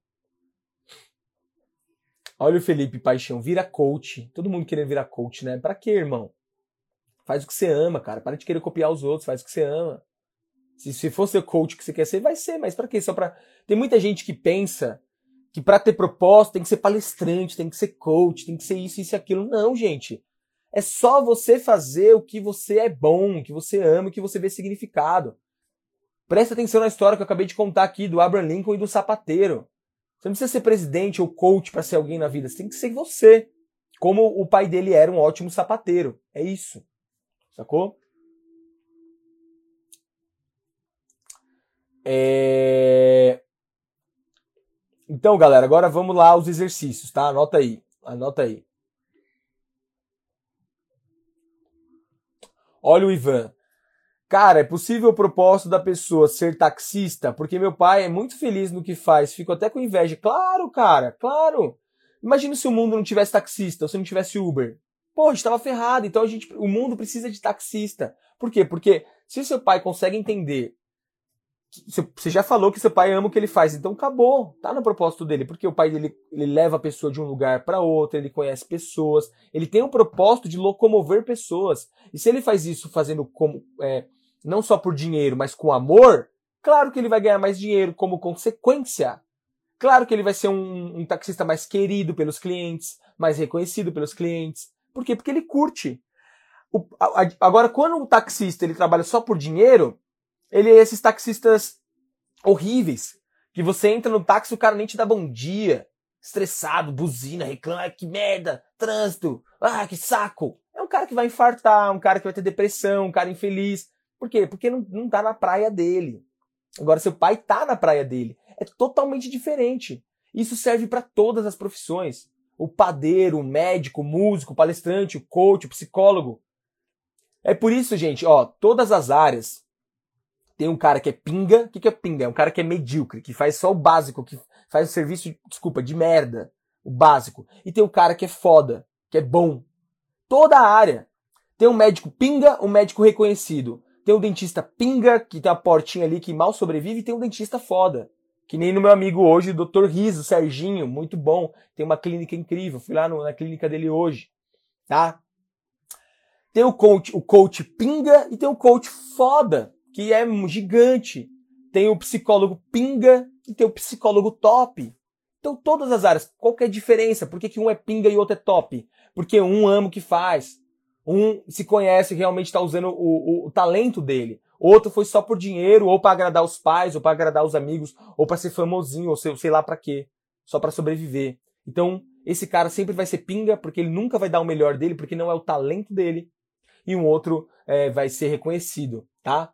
Olha o Felipe Paixão, vira coach. Todo mundo querendo virar coach, né? Pra quê, irmão? Faz o que você ama, cara. Para de querer copiar os outros, faz o que você ama. Se, se for ser coach que você quer ser, vai ser, mas para quê? Só para Tem muita gente que pensa que para ter propósito tem que ser palestrante, tem que ser coach, tem que ser isso, isso e aquilo. Não, gente. É só você fazer o que você é bom, que você ama, que você vê significado. Presta atenção na história que eu acabei de contar aqui do Abraham Lincoln e do sapateiro. Você não precisa ser presidente ou coach para ser alguém na vida, você tem que ser você. Como o pai dele era um ótimo sapateiro. É isso. Sacou? É... Então, galera, agora vamos lá aos exercícios, tá? Anota aí. Anota aí. Olha o Ivan. Cara, é possível o propósito da pessoa ser taxista? Porque meu pai é muito feliz no que faz, fico até com inveja. Claro, cara, claro. Imagina se o mundo não tivesse taxista, ou se não tivesse Uber. Pô, a gente tava ferrado, então a gente, o mundo precisa de taxista. Por quê? Porque se seu pai consegue entender você já falou que seu pai ama o que ele faz, então acabou, tá no propósito dele, porque o pai dele ele leva a pessoa de um lugar para outro, ele conhece pessoas, ele tem um propósito de locomover pessoas. E se ele faz isso fazendo como é, não só por dinheiro, mas com amor, claro que ele vai ganhar mais dinheiro como consequência. Claro que ele vai ser um, um taxista mais querido pelos clientes, mais reconhecido pelos clientes. Por quê? Porque ele curte. O, a, a, agora, quando o taxista ele trabalha só por dinheiro, ele é esses taxistas horríveis. Que você entra no táxi e o cara nem te dá bom dia. Estressado, buzina, reclama, que merda, trânsito, ah, que saco. É um cara que vai infartar, um cara que vai ter depressão, um cara infeliz. Por quê? Porque não, não tá na praia dele. Agora, seu pai tá na praia dele. É totalmente diferente. Isso serve para todas as profissões. O padeiro, o médico, o músico, o palestrante, o coach, o psicólogo. É por isso, gente, ó, todas as áreas tem um cara que é pinga. O que, que é pinga? É um cara que é medíocre, que faz só o básico, que faz o serviço, desculpa, de merda. O básico. E tem o cara que é foda, que é bom. Toda a área. Tem um médico pinga, um médico reconhecido. Tem um dentista pinga, que tem a portinha ali que mal sobrevive, e tem um dentista foda. Que nem no meu amigo hoje, o Dr. Riso, Serginho, muito bom. Tem uma clínica incrível. Fui lá no, na clínica dele hoje. Tá? Tem o coach, o coach pinga e tem o coach foda que é gigante. Tem o psicólogo pinga e tem o psicólogo top. Então, todas as áreas. Qual que é a diferença? Por que, que um é pinga e outro é top? Porque um ama o que faz. Um se conhece, realmente está usando o, o, o, talento dele. Outro foi só por dinheiro, ou para agradar os pais, ou para agradar os amigos, ou para ser famosinho, ou sei, sei lá para quê. Só para sobreviver. Então, esse cara sempre vai ser pinga, porque ele nunca vai dar o melhor dele, porque não é o talento dele. E um outro é, vai ser reconhecido, tá?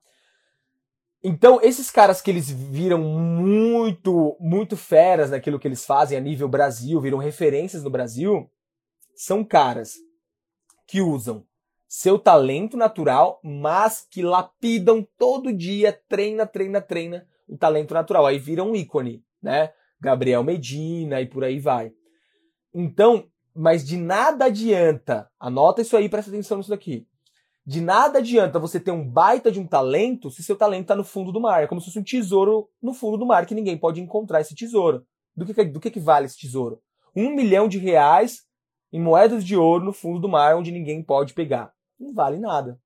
Então, esses caras que eles viram muito, muito feras naquilo que eles fazem a nível Brasil, viram referências no Brasil, são caras que usam seu talento natural, mas que lapidam todo dia, treina, treina, treina o talento natural. Aí viram um ícone, né? Gabriel Medina e por aí vai. Então, mas de nada adianta, anota isso aí, presta atenção nisso daqui. De nada adianta você ter um baita de um talento se seu talento está no fundo do mar. É como se fosse um tesouro no fundo do mar que ninguém pode encontrar esse tesouro. Do que, do que, vale esse tesouro? Um milhão de reais em moedas de ouro no fundo do mar onde ninguém pode pegar. Não vale nada.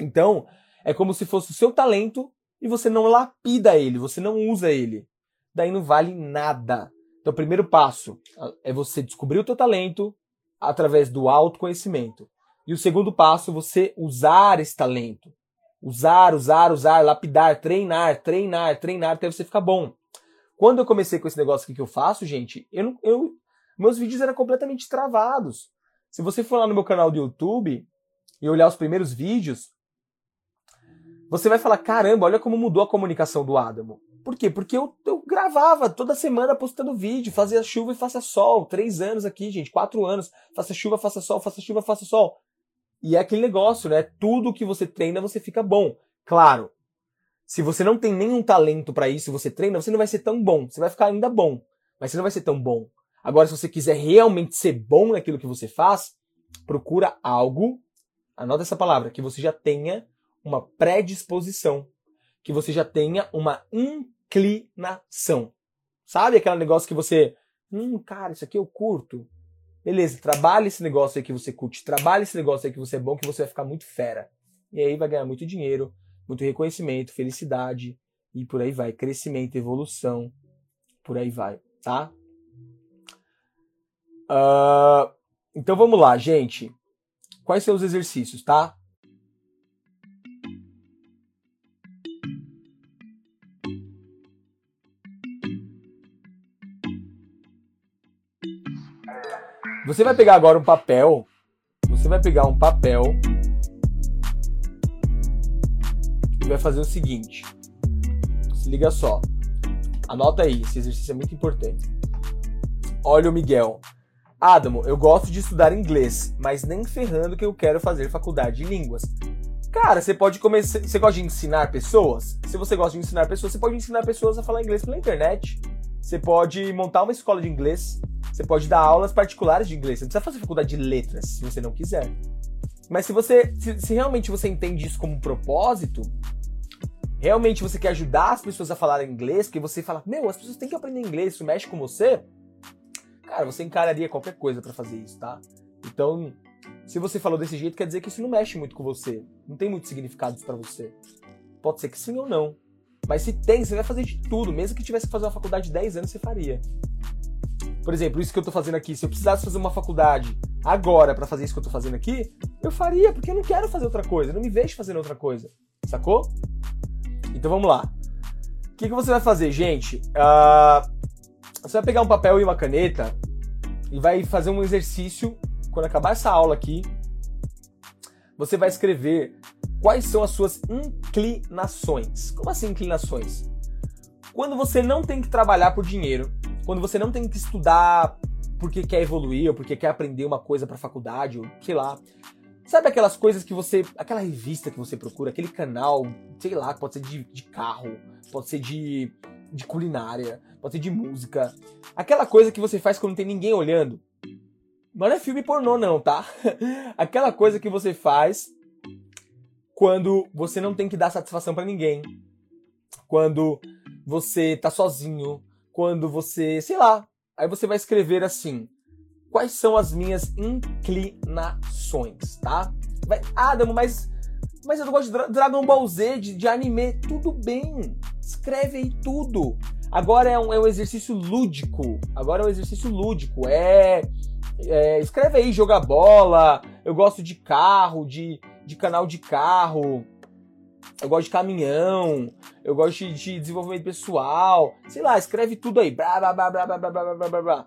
Então, é como se fosse o seu talento e você não lapida ele, você não usa ele. Daí não vale nada. Então, o primeiro passo é você descobrir o teu talento através do autoconhecimento. E o segundo passo, você usar esse talento. Usar, usar, usar, lapidar, treinar, treinar, treinar até você ficar bom. Quando eu comecei com esse negócio aqui que eu faço, gente, eu, eu meus vídeos eram completamente travados. Se você for lá no meu canal do YouTube e olhar os primeiros vídeos, você vai falar: caramba, olha como mudou a comunicação do Adamo. Por quê? Porque eu, eu gravava toda semana postando vídeo, fazia chuva e faça sol. Três anos aqui, gente, quatro anos. Faça chuva, faça sol, faça chuva, faça sol. E é aquele negócio, né? Tudo que você treina, você fica bom. Claro, se você não tem nenhum talento para isso, você treina, você não vai ser tão bom. Você vai ficar ainda bom, mas você não vai ser tão bom. Agora, se você quiser realmente ser bom naquilo que você faz, procura algo, anota essa palavra, que você já tenha uma predisposição, que você já tenha uma inclinação. Sabe aquele negócio que você, hum, cara, isso aqui eu curto. Beleza, trabalhe esse negócio aí que você curte, trabalhe esse negócio aí que você é bom, que você vai ficar muito fera. E aí vai ganhar muito dinheiro, muito reconhecimento, felicidade e por aí vai, crescimento, evolução, por aí vai, tá? Uh, então vamos lá, gente. Quais são os exercícios, tá? Você vai pegar agora um papel. Você vai pegar um papel e vai fazer o seguinte. Se liga só. Anota aí, esse exercício é muito importante. Olha o Miguel. Adamo, eu gosto de estudar inglês, mas nem ferrando que eu quero fazer faculdade de línguas. Cara, você pode começar. Você gosta de ensinar pessoas? Se você gosta de ensinar pessoas, você pode ensinar pessoas a falar inglês pela internet. Você pode montar uma escola de inglês você pode dar aulas particulares de inglês. Você não precisa fazer faculdade de letras, se você não quiser. Mas se você, se, se realmente você entende isso como um propósito, realmente você quer ajudar as pessoas a falar inglês, porque você fala, meu, as pessoas têm que aprender inglês, isso mexe com você, cara, você encararia qualquer coisa para fazer isso, tá? Então, se você falou desse jeito, quer dizer que isso não mexe muito com você. Não tem muito significado para você. Pode ser que sim ou não. Mas se tem, você vai fazer de tudo. Mesmo que tivesse que fazer uma faculdade de 10 anos, você faria. Por exemplo, isso que eu tô fazendo aqui, se eu precisasse fazer uma faculdade agora para fazer isso que eu tô fazendo aqui, eu faria, porque eu não quero fazer outra coisa, eu não me vejo fazendo outra coisa. Sacou? Então vamos lá. O que, que você vai fazer, gente? Uh, você vai pegar um papel e uma caneta e vai fazer um exercício. Quando acabar essa aula aqui, você vai escrever quais são as suas inclinações. Como assim inclinações? Quando você não tem que trabalhar por dinheiro, quando você não tem que estudar porque quer evoluir ou porque quer aprender uma coisa para faculdade, ou sei lá. Sabe aquelas coisas que você. aquela revista que você procura, aquele canal, sei lá, pode ser de, de carro, pode ser de, de culinária, pode ser de música. Aquela coisa que você faz quando não tem ninguém olhando. Não é filme pornô, não, tá? aquela coisa que você faz quando você não tem que dar satisfação para ninguém. Quando você tá sozinho, quando você, sei lá, aí você vai escrever assim: quais são as minhas inclinações, tá? Vai, ah, mas mas eu gosto de Dragon Ball Z, de, de anime, tudo bem. Escreve aí tudo. Agora é um, é um exercício lúdico. Agora é um exercício lúdico. É, é escreve aí, joga bola. Eu gosto de carro, de, de canal de carro eu gosto de caminhão, eu gosto de, de desenvolvimento pessoal, sei lá, escreve tudo aí. Blá, blá, blá, blá, blá, blá, blá, blá, blá.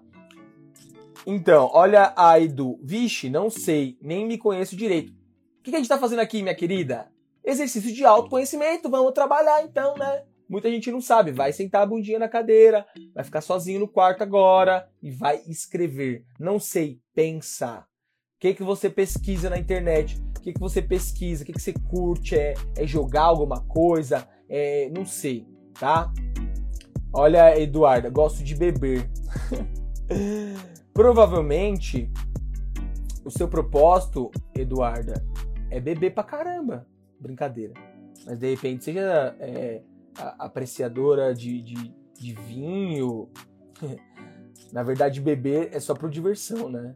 Então, olha a Edu. Vixe, não sei, nem me conheço direito. O que a gente tá fazendo aqui, minha querida? Exercício de autoconhecimento, vamos trabalhar então, né? Muita gente não sabe, vai sentar a bundinha na cadeira, vai ficar sozinho no quarto agora e vai escrever. Não sei, pensar. O que, que você pesquisa na internet? Que, que você pesquisa? O que, que você curte? É, é jogar alguma coisa? É, não sei, tá? Olha, Eduarda, gosto de beber. Provavelmente o seu propósito, Eduarda, é beber pra caramba. Brincadeira. Mas de repente seja é, apreciadora de, de, de vinho. Na verdade, beber é só por diversão, né?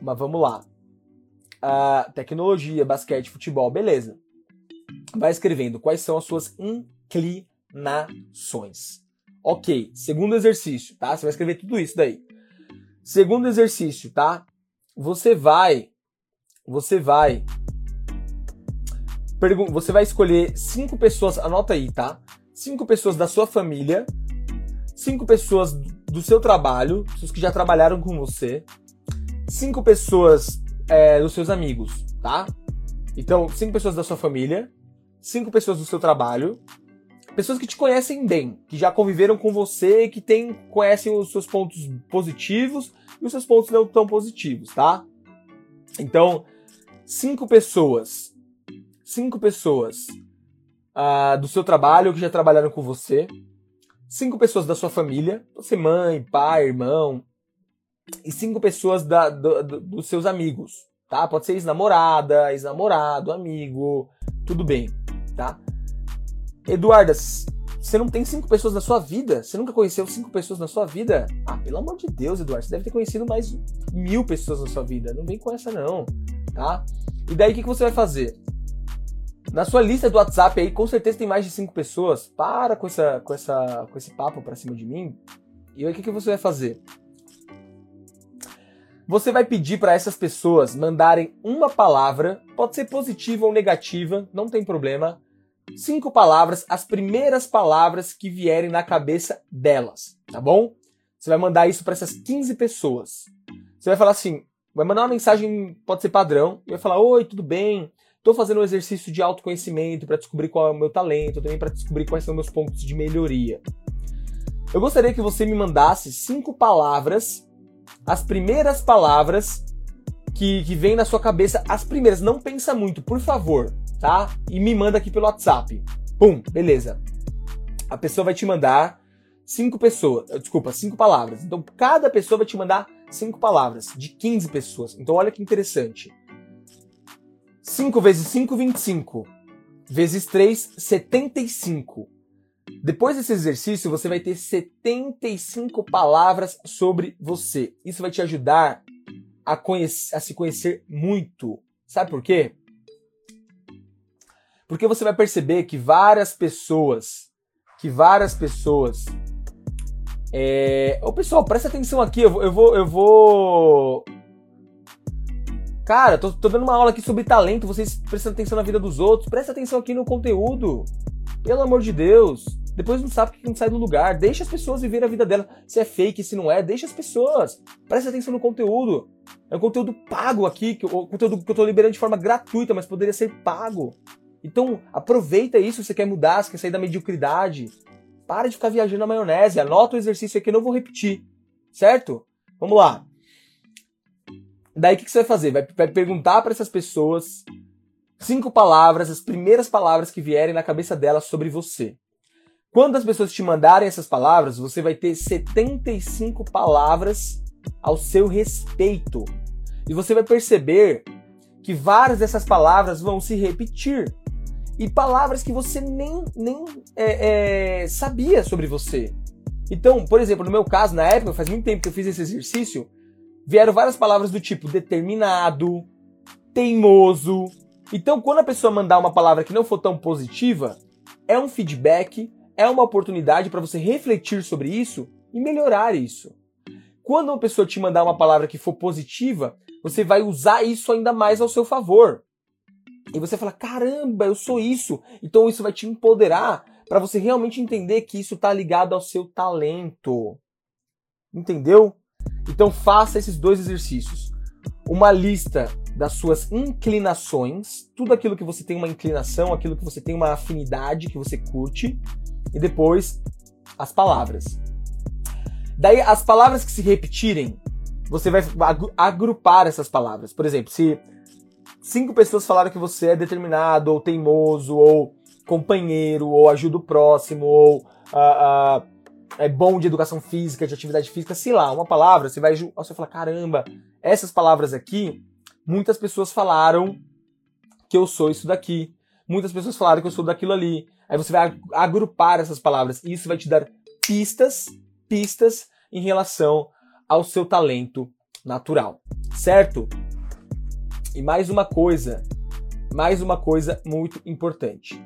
Mas vamos lá tecnologia, basquete, futebol, beleza. Vai escrevendo quais são as suas inclinações. Ok, segundo exercício, tá? Você vai escrever tudo isso daí. Segundo exercício, tá? Você vai, você vai, você vai escolher cinco pessoas, anota aí, tá? Cinco pessoas da sua família, cinco pessoas do seu trabalho, pessoas que já trabalharam com você, cinco pessoas é, dos seus amigos, tá? Então, cinco pessoas da sua família, cinco pessoas do seu trabalho, pessoas que te conhecem bem, que já conviveram com você, que tem, conhecem os seus pontos positivos e os seus pontos não tão positivos, tá? Então, cinco pessoas, cinco pessoas uh, do seu trabalho que já trabalharam com você, cinco pessoas da sua família, você mãe, pai, irmão, e cinco pessoas da, do, do, dos seus amigos, tá? Pode ser ex-namorada, ex-namorado, amigo, tudo bem, tá? Eduarda, você não tem cinco pessoas na sua vida? Você nunca conheceu cinco pessoas na sua vida? Ah, pelo amor de Deus, Eduardo, você deve ter conhecido mais mil pessoas na sua vida. Não vem com essa não, tá? E daí o que, que você vai fazer? Na sua lista do WhatsApp aí, com certeza tem mais de cinco pessoas. Para com, essa, com, essa, com esse papo pra cima de mim. E aí o que, que você vai fazer? Você vai pedir para essas pessoas mandarem uma palavra, pode ser positiva ou negativa, não tem problema. Cinco palavras, as primeiras palavras que vierem na cabeça delas, tá bom? Você vai mandar isso para essas 15 pessoas. Você vai falar assim, vai mandar uma mensagem, pode ser padrão, e vai falar: "Oi, tudo bem? Estou fazendo um exercício de autoconhecimento para descobrir qual é o meu talento, também para descobrir quais são meus pontos de melhoria. Eu gostaria que você me mandasse cinco palavras as primeiras palavras que, que vem na sua cabeça, as primeiras. Não pensa muito, por favor, tá? E me manda aqui pelo WhatsApp. Pum, beleza. A pessoa vai te mandar cinco pessoas, desculpa, cinco palavras. Então cada pessoa vai te mandar cinco palavras, de 15 pessoas. Então olha que interessante. 5 vezes 5, 25. vezes 3, 75. Depois desse exercício, você vai ter 75 palavras sobre você. Isso vai te ajudar a, conhecer, a se conhecer muito. Sabe por quê? Porque você vai perceber que várias pessoas, que várias pessoas. É... Ô pessoal, presta atenção aqui, eu vou. Eu vou, eu vou... Cara, tô, tô dando uma aula aqui sobre talento, vocês prestam atenção na vida dos outros, presta atenção aqui no conteúdo. Pelo amor de Deus. Depois não sabe que não sai do lugar. Deixa as pessoas viver a vida dela. Se é fake, se não é, deixa as pessoas. Presta atenção no conteúdo. É um conteúdo pago aqui, que, o conteúdo que eu tô liberando de forma gratuita, mas poderia ser pago. Então, aproveita isso se você quer mudar, se quer sair da mediocridade. Para de ficar viajando na maionese. Anota o exercício aqui, eu não vou repetir. Certo? Vamos lá. Daí o que, que, você vai fazer? Vai, vai perguntar para essas pessoas cinco palavras, as primeiras palavras que vierem na cabeça delas sobre você. Quando as pessoas te mandarem essas palavras, você vai ter 75 palavras ao seu respeito. E você vai perceber que várias dessas palavras vão se repetir. E palavras que você nem, nem é, é, sabia sobre você. Então, por exemplo, no meu caso, na época, faz muito tempo que eu fiz esse exercício, vieram várias palavras do tipo determinado, teimoso. Então, quando a pessoa mandar uma palavra que não for tão positiva, é um feedback é uma oportunidade para você refletir sobre isso e melhorar isso. Quando uma pessoa te mandar uma palavra que for positiva, você vai usar isso ainda mais ao seu favor. E você fala: caramba, eu sou isso. Então isso vai te empoderar para você realmente entender que isso está ligado ao seu talento. Entendeu? Então faça esses dois exercícios. Uma lista das suas inclinações, tudo aquilo que você tem uma inclinação, aquilo que você tem uma afinidade, que você curte, e depois as palavras. Daí, as palavras que se repetirem, você vai agrupar essas palavras. Por exemplo, se cinco pessoas falaram que você é determinado, ou teimoso, ou companheiro, ou ajuda o próximo, ou uh, uh, é bom de educação física, de atividade física, sei lá, uma palavra, você vai, você fala, caramba, essas palavras aqui, muitas pessoas falaram que eu sou isso daqui. Muitas pessoas falaram que eu sou daquilo ali. Aí você vai agrupar essas palavras e isso vai te dar pistas, pistas em relação ao seu talento natural, certo? E mais uma coisa, mais uma coisa muito importante.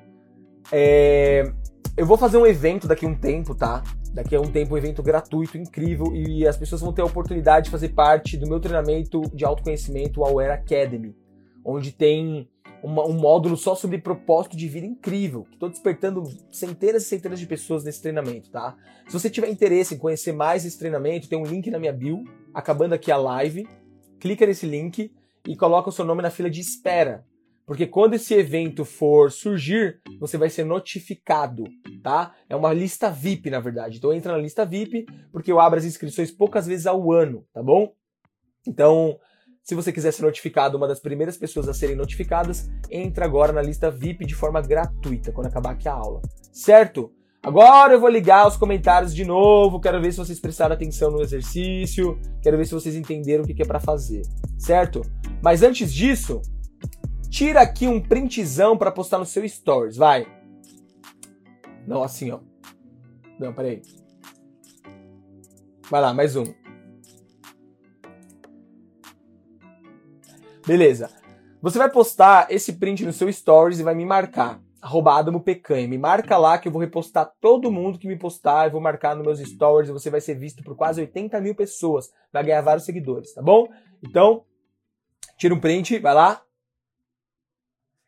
É, eu vou fazer um evento daqui a um tempo, tá? Daqui a um tempo, um evento gratuito, incrível, e as pessoas vão ter a oportunidade de fazer parte do meu treinamento de autoconhecimento, Aware Academy, onde tem uma, um módulo só sobre propósito de vida incrível, estou despertando centenas e centenas de pessoas nesse treinamento, tá? Se você tiver interesse em conhecer mais esse treinamento, tem um link na minha bio, acabando aqui a live, clica nesse link e coloca o seu nome na fila de espera. Porque quando esse evento for surgir, você vai ser notificado, tá? É uma lista VIP, na verdade. Então entra na lista VIP, porque eu abro as inscrições poucas vezes ao ano, tá bom? Então, se você quiser ser notificado, uma das primeiras pessoas a serem notificadas, entra agora na lista VIP de forma gratuita quando acabar aqui a aula. Certo? Agora eu vou ligar os comentários de novo, quero ver se vocês prestaram atenção no exercício, quero ver se vocês entenderam o que é para fazer, certo? Mas antes disso, tira aqui um printzão para postar no seu stories, vai. Não, assim, ó. Não, peraí. Vai lá, mais um. Beleza. Você vai postar esse print no seu stories e vai me marcar. Adamo Pecanha. Me marca lá que eu vou repostar todo mundo que me postar. Eu vou marcar nos meus stories e você vai ser visto por quase 80 mil pessoas. Vai ganhar vários seguidores, tá bom? Então, tira um print, vai lá.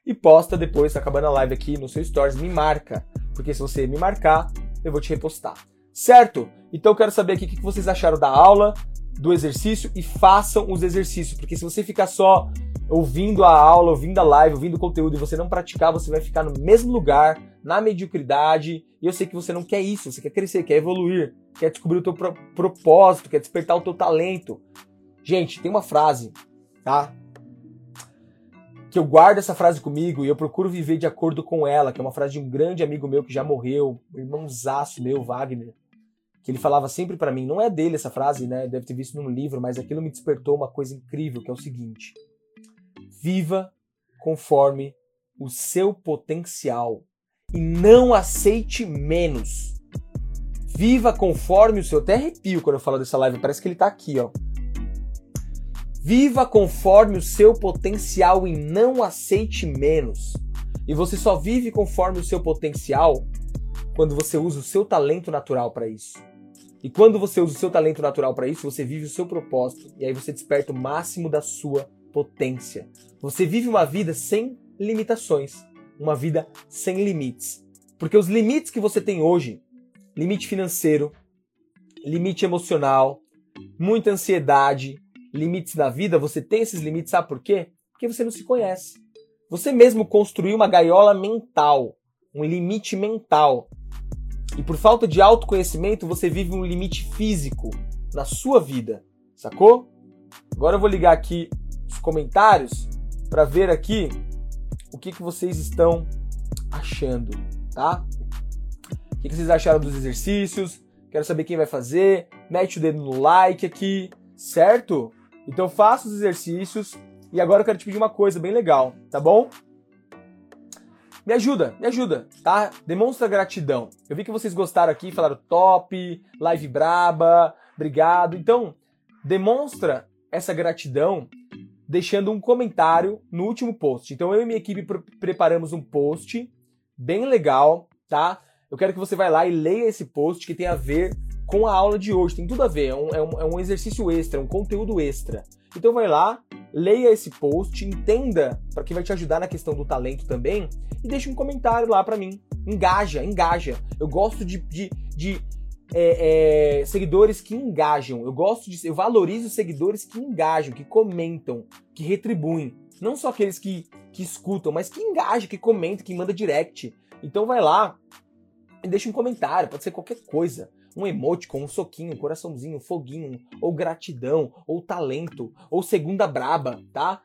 E posta depois, tá acabando a live aqui no seu stories. Me marca. Porque se você me marcar, eu vou te repostar. Certo? Então eu quero saber aqui o que vocês acharam da aula do exercício e façam os exercícios, porque se você ficar só ouvindo a aula, ouvindo a live, ouvindo o conteúdo e você não praticar, você vai ficar no mesmo lugar, na mediocridade. E eu sei que você não quer isso, você quer crescer, quer evoluir, quer descobrir o teu pro propósito, quer despertar o teu talento. Gente, tem uma frase, tá? Que eu guardo essa frase comigo e eu procuro viver de acordo com ela, que é uma frase de um grande amigo meu que já morreu, um irmãozaço meu, Wagner que ele falava sempre para mim, não é dele essa frase, né? Deve ter visto num livro, mas aquilo me despertou uma coisa incrível, que é o seguinte: Viva conforme o seu potencial e não aceite menos. Viva conforme o seu. Até arrepio quando eu falo dessa live, parece que ele tá aqui, ó. Viva conforme o seu potencial e não aceite menos. E você só vive conforme o seu potencial quando você usa o seu talento natural para isso. E quando você usa o seu talento natural para isso, você vive o seu propósito e aí você desperta o máximo da sua potência. Você vive uma vida sem limitações, uma vida sem limites. Porque os limites que você tem hoje, limite financeiro, limite emocional, muita ansiedade, limites na vida, você tem esses limites, sabe por quê? Porque você não se conhece. Você mesmo construiu uma gaiola mental, um limite mental. E por falta de autoconhecimento, você vive um limite físico na sua vida, sacou? Agora eu vou ligar aqui os comentários para ver aqui o que, que vocês estão achando, tá? O que, que vocês acharam dos exercícios? Quero saber quem vai fazer. Mete o dedo no like aqui, certo? Então faça os exercícios. E agora eu quero te pedir uma coisa bem legal, tá bom? Me ajuda, me ajuda, tá? Demonstra gratidão. Eu vi que vocês gostaram aqui, falaram top, live braba, obrigado. Então, demonstra essa gratidão deixando um comentário no último post. Então eu e minha equipe preparamos um post bem legal, tá? Eu quero que você vá lá e leia esse post que tem a ver com a aula de hoje. Tem tudo a ver, é um, é um, é um exercício extra, um conteúdo extra. Então vai lá, leia esse post, entenda, para que vai te ajudar na questão do talento também, e deixe um comentário lá para mim. Engaja, engaja. Eu gosto de, de, de é, é, seguidores que engajam. Eu gosto de. Eu valorizo seguidores que engajam, que comentam, que retribuem. Não só aqueles que, que escutam, mas que engajam, que comentam, que manda direct. Então vai lá e deixa um comentário, pode ser qualquer coisa. Um emote com um soquinho, um coraçãozinho, um foguinho, ou gratidão, ou talento, ou segunda braba, tá?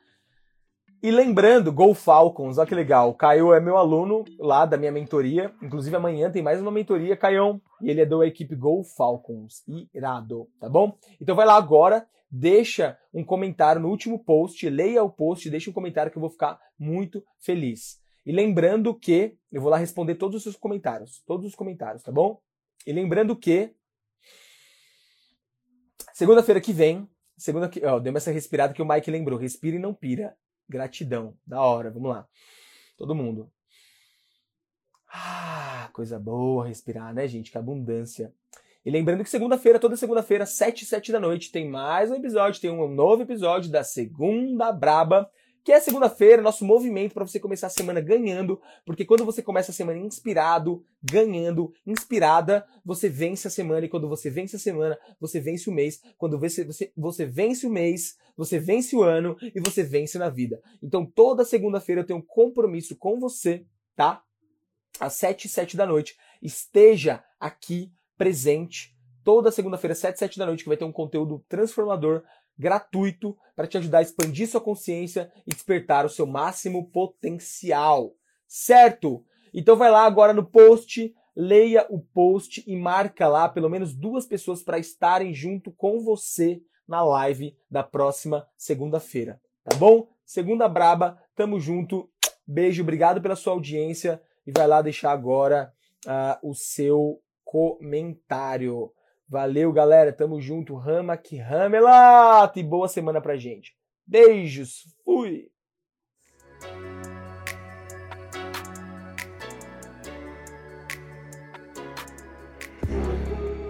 E lembrando, Go Falcons, olha que legal. O Caio é meu aluno lá da minha mentoria. Inclusive amanhã tem mais uma mentoria, Caião. E ele é da equipe Go Falcons. Irado, tá bom? Então vai lá agora, deixa um comentário no último post, leia o post, deixa um comentário que eu vou ficar muito feliz. E lembrando que eu vou lá responder todos os seus comentários, todos os comentários, tá bom? E lembrando que segunda-feira que vem, segunda que, ó, deu essa respirada que o Mike lembrou, respira e não pira. Gratidão. Da hora. Vamos lá. Todo mundo. Ah, coisa boa respirar, né, gente? Que abundância. E lembrando que segunda-feira, toda segunda-feira, 7 7 da noite, tem mais um episódio, tem um novo episódio da Segunda Braba que é segunda-feira, nosso movimento para você começar a semana ganhando, porque quando você começa a semana inspirado, ganhando, inspirada, você vence a semana, e quando você vence a semana, você vence o mês, quando você, você, você vence o mês, você vence o ano e você vence na vida. Então toda segunda-feira eu tenho um compromisso com você, tá? Às 7 e 7 da noite. Esteja aqui presente toda segunda-feira, 7 e 7 da noite, que vai ter um conteúdo transformador gratuito para te ajudar a expandir sua consciência e despertar o seu máximo potencial. Certo? Então vai lá agora no post, leia o post e marca lá pelo menos duas pessoas para estarem junto com você na live da próxima segunda-feira. Tá bom? Segunda braba, tamo junto. Beijo, obrigado pela sua audiência e vai lá deixar agora uh, o seu comentário. Valeu, galera. Tamo junto. Rama que ramelat. E boa semana pra gente. Beijos. Fui.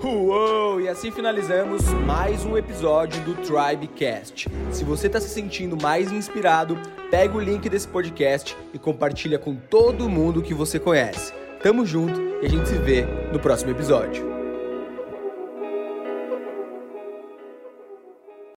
Uou! E assim finalizamos mais um episódio do Tribecast. Se você está se sentindo mais inspirado, pega o link desse podcast e compartilha com todo mundo que você conhece. Tamo junto e a gente se vê no próximo episódio.